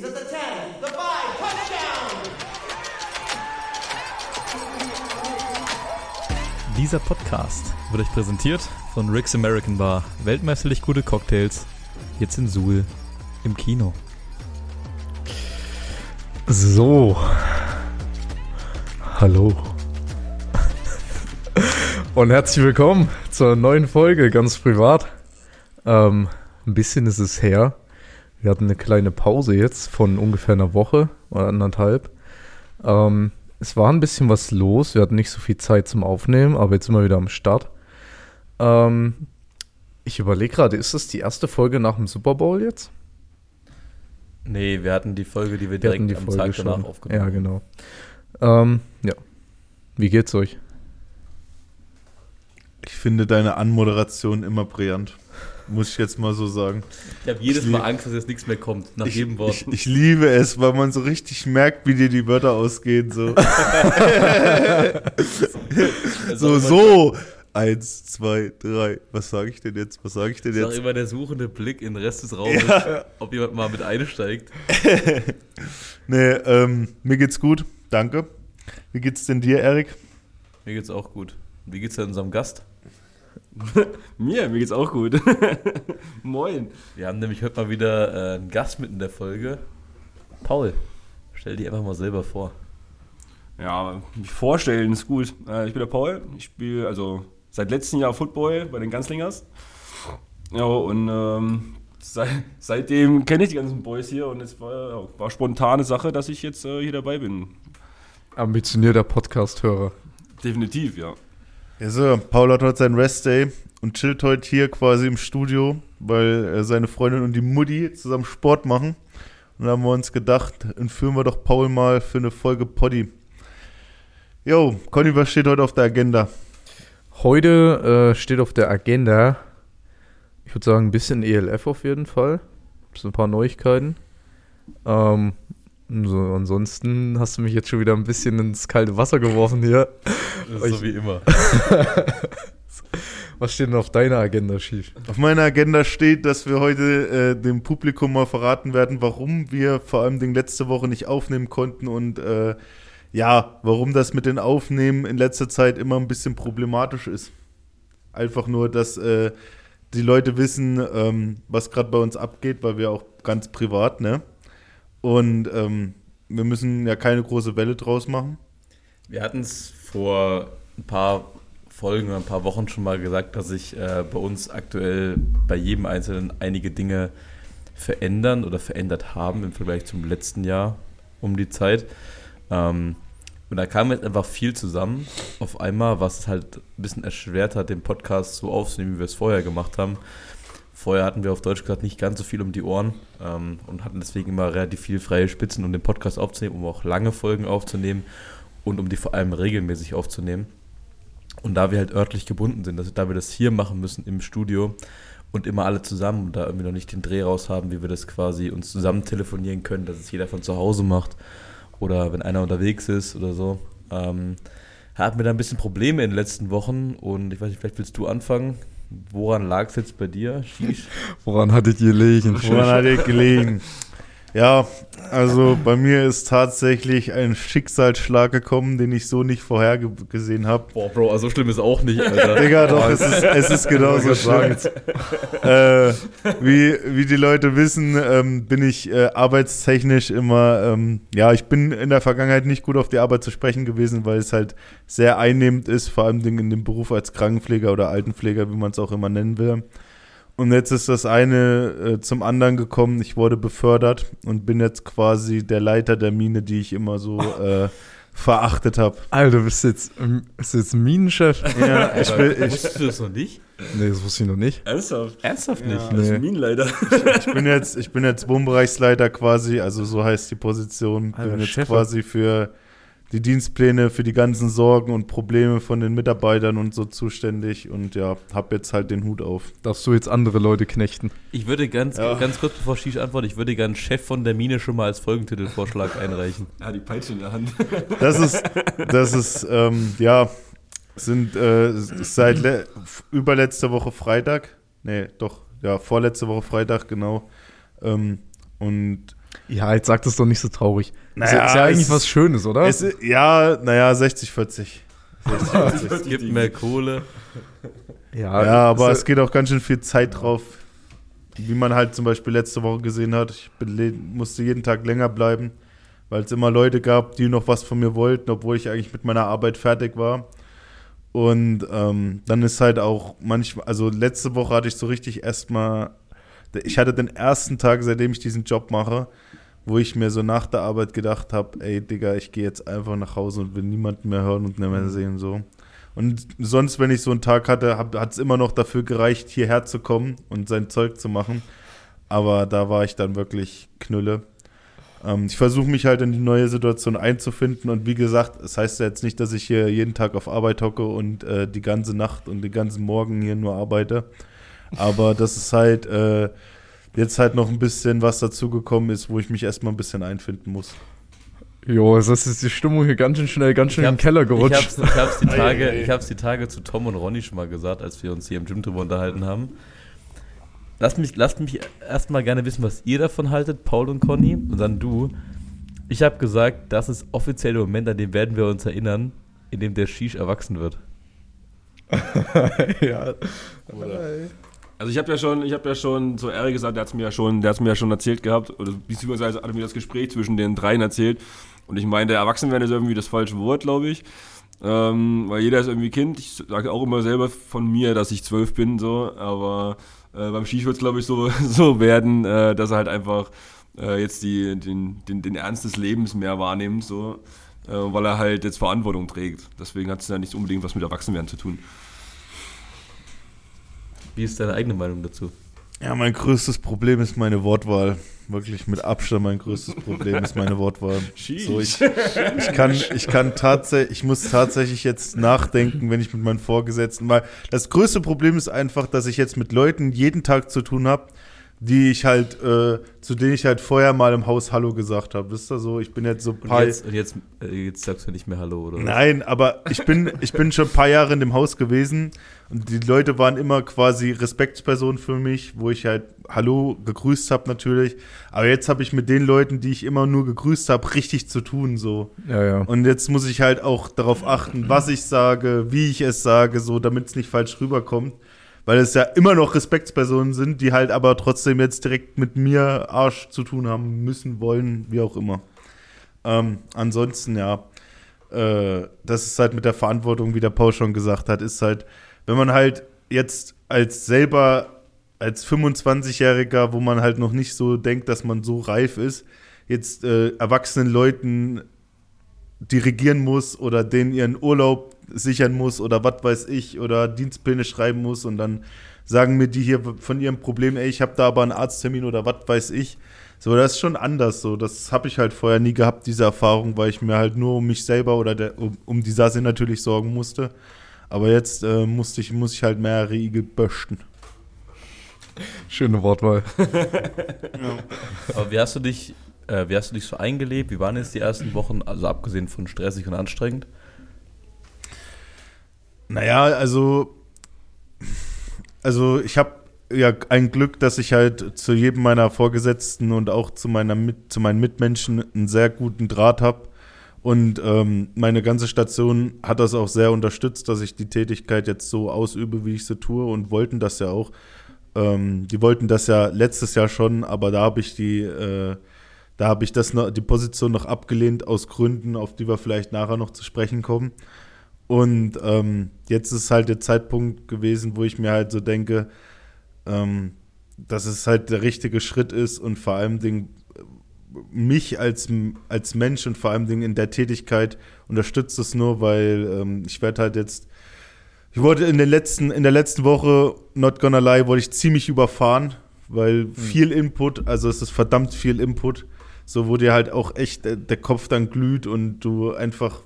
He's at the 10, the 5, touchdown! Dieser Podcast wird euch präsentiert von Rick's American Bar. Weltmeisterlich gute Cocktails. Jetzt in Suhl im Kino. So. Hallo. Und herzlich willkommen zur neuen Folge, ganz privat. Ähm, ein bisschen ist es her. Wir hatten eine kleine Pause jetzt von ungefähr einer Woche oder anderthalb. Ähm, es war ein bisschen was los. Wir hatten nicht so viel Zeit zum Aufnehmen, aber jetzt sind wir wieder am Start. Ähm, ich überlege gerade, ist das die erste Folge nach dem Super Bowl jetzt? Nee, wir hatten die Folge, die wir Wir direkt die am Folge Tag schon. danach aufgenommen Ja, genau. Ähm, ja. Wie geht's euch? Ich finde deine Anmoderation immer brillant. Muss ich jetzt mal so sagen. Ich habe jedes Ich Mal Angst, dass jetzt nichts mehr kommt. Nach ich, jedem Wort. Ich, ich liebe es, weil man so richtig merkt, wie dir die Wörter ausgehen. So, so, so. Eins, zwei, drei. Was sage ich denn jetzt? Was sage ich denn Das ist auch jetzt? immer der suchende Blick in den Rest des Raumes, ob jemand mal mit einsteigt. Nee, ähm, mir geht's gut. Danke. Wie geht's denn dir, Erik? Mir geht's auch gut. Wie geht's denn unserem Gast? Mir, mir geht's auch gut. Moin. Wir haben nämlich heute mal wieder äh, einen Gast mit in der Folge. Paul, stell dir einfach mal selber vor. Ja, mich vorstellen ist gut. Äh, ich bin der Paul. Ich spiele also seit letztem Jahr Football bei den Ganzlingers. Ja, und ähm, seit, seitdem kenne ich die ganzen Boys hier und es war, war spontane Sache, dass ich jetzt äh, hier dabei bin. Ambitionierter Podcast-Hörer. Definitiv, ja. Ja, so, Paul hat heute seinen Rest-Day und chillt heute hier quasi im Studio, weil seine Freundin und die Mutti zusammen Sport machen. Und da haben wir uns gedacht, entführen wir doch Paul mal für eine Folge Poddy. Jo, Conny, was steht heute auf der Agenda? Heute äh, steht auf der Agenda, ich würde sagen, ein bisschen ELF auf jeden Fall. Ein paar Neuigkeiten. Ähm, so, ansonsten hast du mich jetzt schon wieder ein bisschen ins kalte Wasser geworfen hier. Das ist so wie immer. Was steht denn auf deiner Agenda schief? Auf meiner Agenda steht, dass wir heute äh, dem Publikum mal verraten werden, warum wir vor allem den letzte Woche nicht aufnehmen konnten und äh, ja, warum das mit den Aufnehmen in letzter Zeit immer ein bisschen problematisch ist. Einfach nur, dass äh, die Leute wissen, ähm, was gerade bei uns abgeht, weil wir auch ganz privat, ne? Und ähm, wir müssen ja keine große Welle draus machen. Wir hatten es vor ein paar Folgen oder ein paar Wochen schon mal gesagt, dass sich äh, bei uns aktuell bei jedem Einzelnen einige Dinge verändern oder verändert haben im Vergleich zum letzten Jahr um die Zeit. Ähm, und da kam jetzt einfach viel zusammen auf einmal, was es halt ein bisschen erschwert hat, den Podcast so aufzunehmen, wie wir es vorher gemacht haben. Vorher hatten wir auf Deutsch gesagt nicht ganz so viel um die Ohren ähm, und hatten deswegen immer relativ viel freie Spitzen, um den Podcast aufzunehmen, um auch lange Folgen aufzunehmen und um die vor allem regelmäßig aufzunehmen. Und da wir halt örtlich gebunden sind, also da wir das hier machen müssen im Studio und immer alle zusammen und da irgendwie noch nicht den Dreh raus haben, wie wir das quasi uns zusammen telefonieren können, dass es jeder von zu Hause macht oder wenn einer unterwegs ist oder so, ähm, hatten wir da ein bisschen Probleme in den letzten Wochen und ich weiß nicht, vielleicht willst du anfangen. Woran lag es jetzt bei dir? Woran hattet ihr gelegen? Woran hat ihr gelegen? Ja, also bei mir ist tatsächlich ein Schicksalsschlag gekommen, den ich so nicht vorhergesehen habe. Boah, Bro, also so schlimm ist auch nicht, Alter. Digga, doch, es ist, es ist genauso schlimm. äh, wie, wie die Leute wissen, ähm, bin ich äh, arbeitstechnisch immer, ähm, ja, ich bin in der Vergangenheit nicht gut auf die Arbeit zu sprechen gewesen, weil es halt sehr einnehmend ist, vor allem in dem Beruf als Krankenpfleger oder Altenpfleger, wie man es auch immer nennen will. Und jetzt ist das eine äh, zum anderen gekommen. Ich wurde befördert und bin jetzt quasi der Leiter der Mine, die ich immer so äh, verachtet habe. Alter, du bist jetzt, ähm, bist jetzt Minenchef? Ja, ich will, ich, Wusstest du das noch nicht? Nee, das wusste ich noch nicht. Ernsthaft? Ernsthaft Ja, nicht? das ist Nee. ein Minenleiter. ich bin jetzt, ich bin jetzt Wohnbereichsleiter quasi, also so heißt die Position. Alter, bin jetzt Chef. quasi für die Dienstpläne, für die ganzen Sorgen und Probleme von den Mitarbeitern und so zuständig und ja, hab jetzt halt den Hut auf. Darfst du jetzt andere Leute knechten? Ich würde ganz, Ja. ganz kurz, bevor Shish antwortet, ich würde gerne Chef von der Mine schon mal als Folgentitelvorschlag einreichen. Ja, die Peitsche in der Hand. Das ist, das ist, ähm, ja, sind äh, seit le überletzter Woche Freitag, nee, doch, ja, vorletzte Woche Freitag, genau. Ähm, und Ja, jetzt sagt es doch nicht so traurig. Naja, ist ja eigentlich es- was Schönes, oder? Es, ist- ja, naja, 60, 40. 60, 40. Es gibt mehr Kohle. ja, Ja, aber es geht auch ganz schön viel Zeit drauf. Wie man halt zum Beispiel letzte Woche gesehen hat. Ich bin, musste jeden Tag länger bleiben, weil es immer Leute gab, die noch was von mir wollten, obwohl ich eigentlich mit meiner Arbeit fertig war. Und ähm, dann ist halt auch manchmal, also letzte Woche hatte ich so richtig erstmal, ich hatte den ersten Tag, seitdem ich diesen Job mache, wo ich mir so nach der Arbeit gedacht habe, ey Digga, ich gehe jetzt einfach nach Hause und will niemanden mehr hören und nicht mehr sehen so. Und sonst, wenn ich so einen Tag hatte, hat es immer noch dafür gereicht, hierher zu kommen und sein Zeug zu machen. Aber da war ich dann wirklich Knülle. Ähm, ich versuche mich halt in die neue Situation einzufinden und wie gesagt, es heißt ja jetzt nicht, dass ich hier jeden Tag auf Arbeit hocke und äh, die ganze Nacht und den ganzen Morgen hier nur arbeite. Aber das ist halt äh, jetzt halt noch ein bisschen was dazugekommen ist, wo ich mich erstmal ein bisschen einfinden muss. jo, es ist die Stimmung hier ganz schön schnell, ganz schön Ich in den hab's- Keller Ich gerutscht. hab's, ich, hab's die Tage, ich hab's die Tage zu Tom und Ronny schon mal gesagt, als wir uns hier im Gym drüber unterhalten haben. Lasst mich, lasst mich erstmal gerne wissen, was ihr davon haltet, Paul und Conny, und dann du. Ich habe gesagt, das ist offiziell der Moment, an dem werden wir uns erinnern, in dem der Shish erwachsen wird. ja. Also ich habe ja schon, ich habe ja schon zu Eric gesagt, der hat's mir ja schon, der hat's mir ja schon erzählt gehabt, oder beziehungsweise hat mir das Gespräch zwischen den dreien erzählt. Und ich meinte, erwachsen werden ist irgendwie das falsche Wort, glaube ich. Ähm, weil jeder ist irgendwie Kind. Ich sage auch immer selber von mir, dass ich zwölf bin, so, aber äh, beim Ski wird es, glaube ich, so, so werden, äh, dass er halt einfach äh, jetzt die, den, den, den Ernst des Lebens mehr wahrnimmt, so, äh, weil er halt jetzt Verantwortung trägt. Deswegen hat es ja nicht unbedingt was mit Erwachsenwerden zu tun. Wie ist deine eigene Meinung dazu? Ja, mein größtes Problem ist meine Wortwahl. Wirklich mit Abstand mein größtes Problem ist meine Wortwahl. So, ich, ich kann, ich kann tatsächlich, ich muss tatsächlich jetzt nachdenken, wenn ich mit meinen Vorgesetzten, weil das größte Problem ist einfach, dass ich jetzt mit Leuten jeden Tag zu tun habe, die ich halt, äh, zu denen ich halt vorher mal im Haus Hallo gesagt habe. Wisst ihr so? Ich bin jetzt so Und paar, jetzt, und jetzt, äh, jetzt sagst du nicht mehr Hallo, oder? Nein, aber ich bin, ich bin schon ein paar Jahre in dem Haus gewesen und die Leute waren immer quasi Respektspersonen für mich, wo ich halt Hallo gegrüßt habe natürlich. Aber jetzt habe ich mit den Leuten, die ich immer nur gegrüßt habe, richtig zu tun so. Ja, ja. Und jetzt muss ich halt auch darauf achten, was ich sage, wie ich es sage, so damit es nicht falsch rüberkommt. Weil es ja immer noch Respektspersonen sind, die halt aber trotzdem jetzt direkt mit mir Arsch zu tun haben müssen, wollen, wie auch immer. Ähm, ansonsten, ja, äh, das ist halt mit der Verantwortung, wie der Paul schon gesagt hat, ist halt, wenn man halt jetzt als selber, als 25-Jähriger, wo man halt noch nicht so denkt, dass man so reif ist, jetzt äh, erwachsenen Leuten dirigieren muss oder denen ihren Urlaub sichern muss oder was weiß ich oder Dienstpläne schreiben muss und dann sagen mir die hier von ihrem Problem, ey, ich habe da aber einen Arzttermin oder was weiß ich. So, das ist schon anders so. Das habe ich halt vorher nie gehabt, diese Erfahrung, weil ich mir halt nur um mich selber oder der, um, um die Sasse natürlich sorgen musste. Aber jetzt äh, musste ich, muss ich halt mehrere Igel böchten. Schöne Wortwahl. Aber wie hast du dich, äh, wie hast du dich so eingelebt? Wie waren jetzt die ersten Wochen, also abgesehen von stressig und anstrengend? Naja, also, also ich habe ja ein Glück, dass ich halt zu jedem meiner Vorgesetzten und auch zu, meiner Mit, zu meinen Mitmenschen einen sehr guten Draht habe. Und ähm, meine ganze Station hat das auch sehr unterstützt, dass ich die Tätigkeit jetzt so ausübe, wie ich sie tue und wollten das ja auch. Ähm, die wollten das ja letztes Jahr schon, aber da habe ich die, äh, da habe ich das noch, die Position noch abgelehnt aus Gründen, auf die wir vielleicht nachher noch zu sprechen kommen. Und ähm, jetzt ist halt der Zeitpunkt gewesen, wo ich mir halt so denke, ähm, dass es halt der richtige Schritt ist und vor allem Dingen mich als, als Mensch und vor allem Dingen in der Tätigkeit unterstützt es nur, weil ähm, ich werde halt jetzt, ich wurde in den letzten, in der letzten Woche, not gonna lie, wurde ich ziemlich überfahren, weil viel Input, also es ist verdammt viel Input, so wo dir halt auch echt der, der Kopf dann glüht und du einfach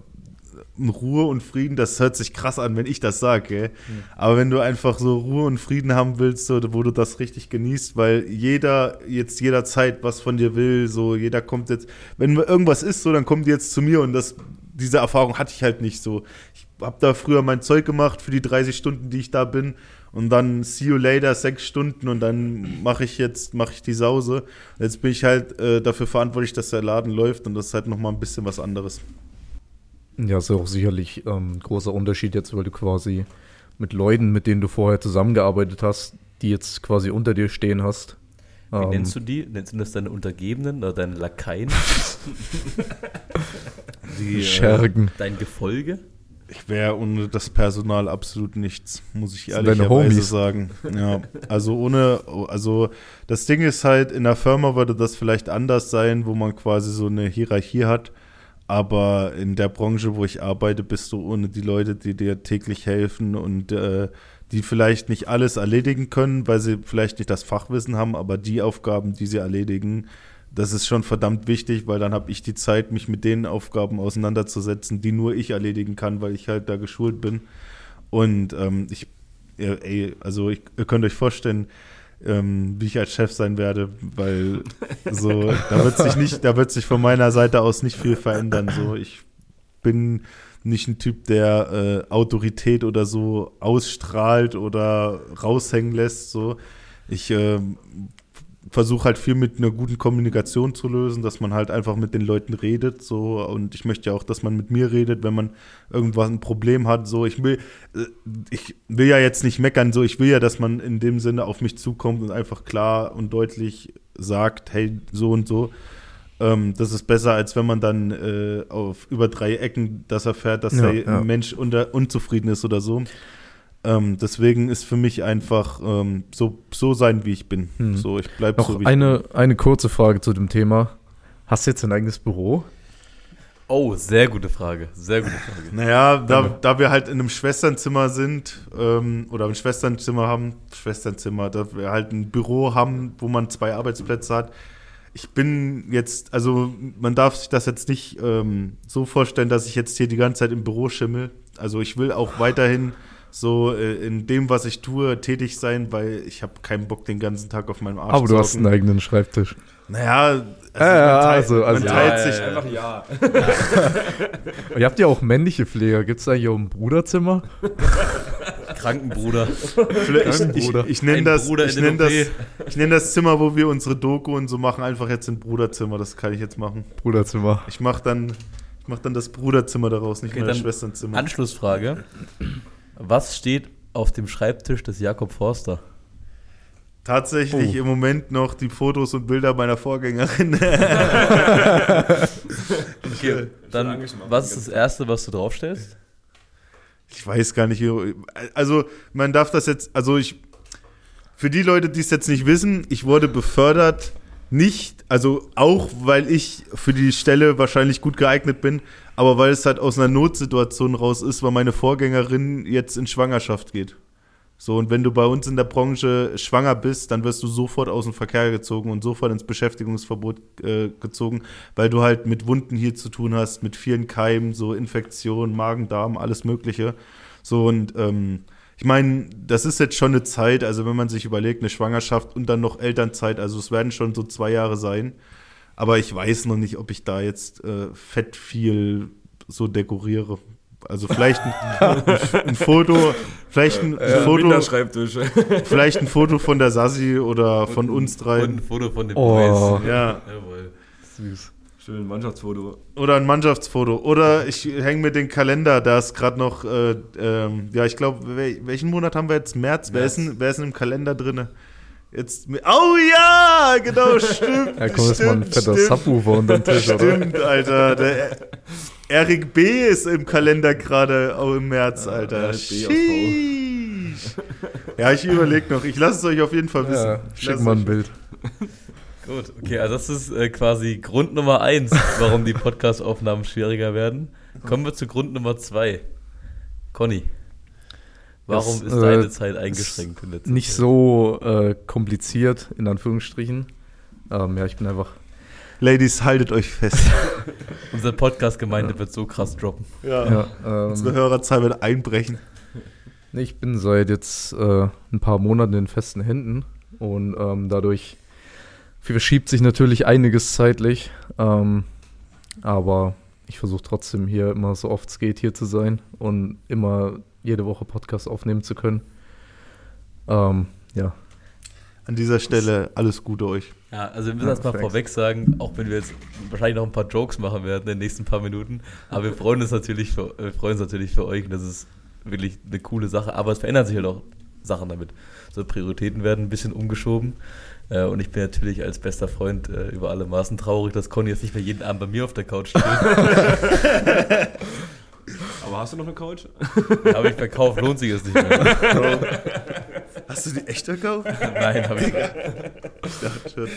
in Ruhe und Frieden, das hört sich krass an, wenn ich das sage, gell? aber wenn du einfach so Ruhe und Frieden haben willst, so, wo du das richtig genießt, weil jeder jetzt jederzeit was von dir will, so jeder kommt jetzt, wenn irgendwas ist, so dann kommt die jetzt zu mir und das, diese Erfahrung hatte ich halt nicht so. Ich habe da früher mein Zeug gemacht für die 30 Stunden, die ich da bin und dann see you later sechs Stunden und dann mache ich jetzt mache ich die Sause. Jetzt bin ich halt äh, dafür verantwortlich, dass der Laden läuft und das ist halt noch mal ein bisschen was anderes. Ja, ist ja auch sicherlich ähm, ein großer Unterschied jetzt, weil du quasi mit Leuten, mit denen du vorher zusammengearbeitet hast, die jetzt quasi unter dir stehen hast. Wie Ähm, nennst du die? Nennst du das deine Untergebenen oder deine Lakaien? die, äh, Schergen. dein Gefolge? Ich wäre ohne das Personal absolut nichts, muss ich ehrlicherweise sagen. Ja, also ohne, also das Ding ist halt, in der Firma würde das vielleicht anders sein, wo man quasi so eine Hierarchie hat. Aber in der Branche, wo ich arbeite, bist du ohne die Leute, die dir täglich helfen und äh, die vielleicht nicht alles erledigen können, weil sie vielleicht nicht das Fachwissen haben, aber die Aufgaben, die sie erledigen, das ist schon verdammt wichtig, weil dann habe ich die Zeit, mich mit den Aufgaben auseinanderzusetzen, die nur ich erledigen kann, weil ich halt da geschult bin. Und ähm, ich, ja, ey, also ich, ihr könnt euch vorstellen, ähm, wie ich als Chef sein werde, weil so, da wird sich nicht, da wird sich von meiner Seite aus nicht viel verändern. So, ich bin nicht ein Typ, der äh, Autorität oder so ausstrahlt oder raushängen lässt. So, ich ähm, versuche halt viel mit einer guten Kommunikation zu lösen, dass man halt einfach mit den Leuten redet, so und ich möchte ja auch, dass man mit mir redet, wenn man irgendwas ein Problem hat, so ich will äh, ich will ja jetzt nicht meckern, so ich will ja, dass man in dem Sinne auf mich zukommt und einfach klar und deutlich sagt, hey, so und so. Ähm, das ist besser, als wenn man dann äh, auf über drei Ecken das erfährt, dass Ja, der ja. Mensch unter, unzufrieden ist oder so. Ähm, deswegen ist für mich einfach ähm, so, so sein, wie ich bin. Hm. So, ich bleibe so, wie eine, eine kurze Frage zu dem Thema. Hast du jetzt ein eigenes Büro? Oh, sehr gute Frage. Sehr gute Frage. Naja, da, da wir halt in einem Schwesternzimmer sind ähm, oder ein Schwesternzimmer haben, Schwesternzimmer, da wir halt ein Büro haben, wo man zwei Arbeitsplätze hat. Ich bin jetzt, also man darf sich das jetzt nicht ähm, so vorstellen, dass ich jetzt hier die ganze Zeit im Büro schimmel. Also ich will auch weiterhin so äh, in dem, was ich tue, tätig sein, weil ich habe keinen Bock, den ganzen Tag auf meinem Arsch Aber zu du hast einen eigenen Schreibtisch. Naja, also, Ja, ja, man, teilt, also- also- man teilt Ja, sich. ja, ja. Einfach ja. Ihr habt ja auch männliche Pfleger. Gibt es eigentlich auch ein Bruderzimmer? Krankenbruder. Kein Ich, ich, ich nenne das, ich nenn das, ich nenn das Zimmer, wo wir unsere Doku und so machen, einfach jetzt ein Bruderzimmer. Das kann ich jetzt machen. Bruderzimmer. Ich mache dann, ich mach dann das Bruderzimmer daraus, nicht Okay, mehr das Schwesternzimmer. Anschlussfrage. Was steht auf dem Schreibtisch des Jakob Forster? Tatsächlich Oh. im Moment noch die Fotos und Bilder meiner Vorgängerin. Okay, dann was ist das Erste, was du draufstellst? Ich weiß gar nicht, wie- also man darf das jetzt, also ich, für die Leute, die es jetzt nicht wissen, ich wurde befördert, nicht, also auch, weil ich für die Stelle wahrscheinlich gut geeignet bin, aber weil es halt aus einer Notsituation raus ist, weil meine Vorgängerin jetzt in Schwangerschaft geht. So, und wenn du bei uns in der Branche schwanger bist, dann wirst du sofort aus dem Verkehr gezogen und sofort ins Beschäftigungsverbot äh, gezogen, weil du halt mit Wunden hier zu tun hast, mit vielen Keimen, so Infektionen, Magen, Darm, alles Mögliche. So, und ähm, ich meine, das ist jetzt schon eine Zeit, also wenn man sich überlegt, eine Schwangerschaft und dann noch Elternzeit, also es werden schon so zwei Jahre sein. Aber ich weiß noch nicht, ob ich da jetzt äh, fett viel so dekoriere. Also vielleicht ein, ein Foto, vielleicht ein, ein Foto, vielleicht ein Foto von der Sassi oder von uns Und drei. ein Foto von den Oh. Boys. Ja, Jawohl. Süß. Schön, Mannschaftsfoto. oder ein Mannschaftsfoto. Oder ich hänge mir den Kalender, da ist gerade noch, äh, ähm, ja, ich glaube, wel welchen Monat haben wir jetzt? März? Wer, ist März. denn, wer ist denn im Kalender drin? Jetzt, oh ja, genau, stimmt. Ja, komm, das ist mal ein stimmt, fetter stimmt. Subwoofer unter den Tisch, oder? Stimmt, Alter. Der Erik B. ist im Kalender gerade auch im März, Alter. Sheesh. Ja, ich überlege noch. Ich lasse es euch auf jeden Fall wissen. Ja, schick mal euch- ein Bild. Gut, okay, also das ist äh, quasi Grund Nummer eins, warum die Podcast-Aufnahmen schwieriger werden. Kommen wir zu Grund Nummer zwei. Conny, warum Das, ist äh, deine Zeit eingeschränkt Nicht Zeit? so äh, kompliziert, in Anführungsstrichen. Ähm, ja, ich bin einfach. Ladies, haltet euch fest. Unsere Podcast-Gemeinde wird so krass droppen. Ja. Ja, ähm, Unsere Hörerzahl wird einbrechen. Ich bin seit jetzt äh, ein paar Monaten in festen Händen und ähm, dadurch verschiebt sich natürlich einiges zeitlich. Ähm, aber ich versuche trotzdem hier immer so oft es geht hier zu sein und immer jede Woche Podcast aufnehmen zu können. Ähm, ja. An dieser Stelle alles Gute euch. Ja, also wir müssen Ja, das mal thanks. vorweg sagen, auch wenn wir jetzt wahrscheinlich noch ein paar Jokes machen werden in den nächsten paar Minuten. Aber wir freuen uns natürlich für, wir freuen uns natürlich für euch und das ist wirklich eine coole Sache. Aber es verändern sich halt auch Sachen damit. So Prioritäten werden ein bisschen umgeschoben. Äh, Und ich bin natürlich als bester Freund äh, über alle Maßen traurig, dass Conny jetzt nicht mehr jeden Abend bei mir auf der Couch steht. Aber hast du noch eine Couch? habe ich verkauft, lohnt sich es nicht mehr. Hast du die echt gekauft? Nein, habe ich nicht. Ich dachte schon.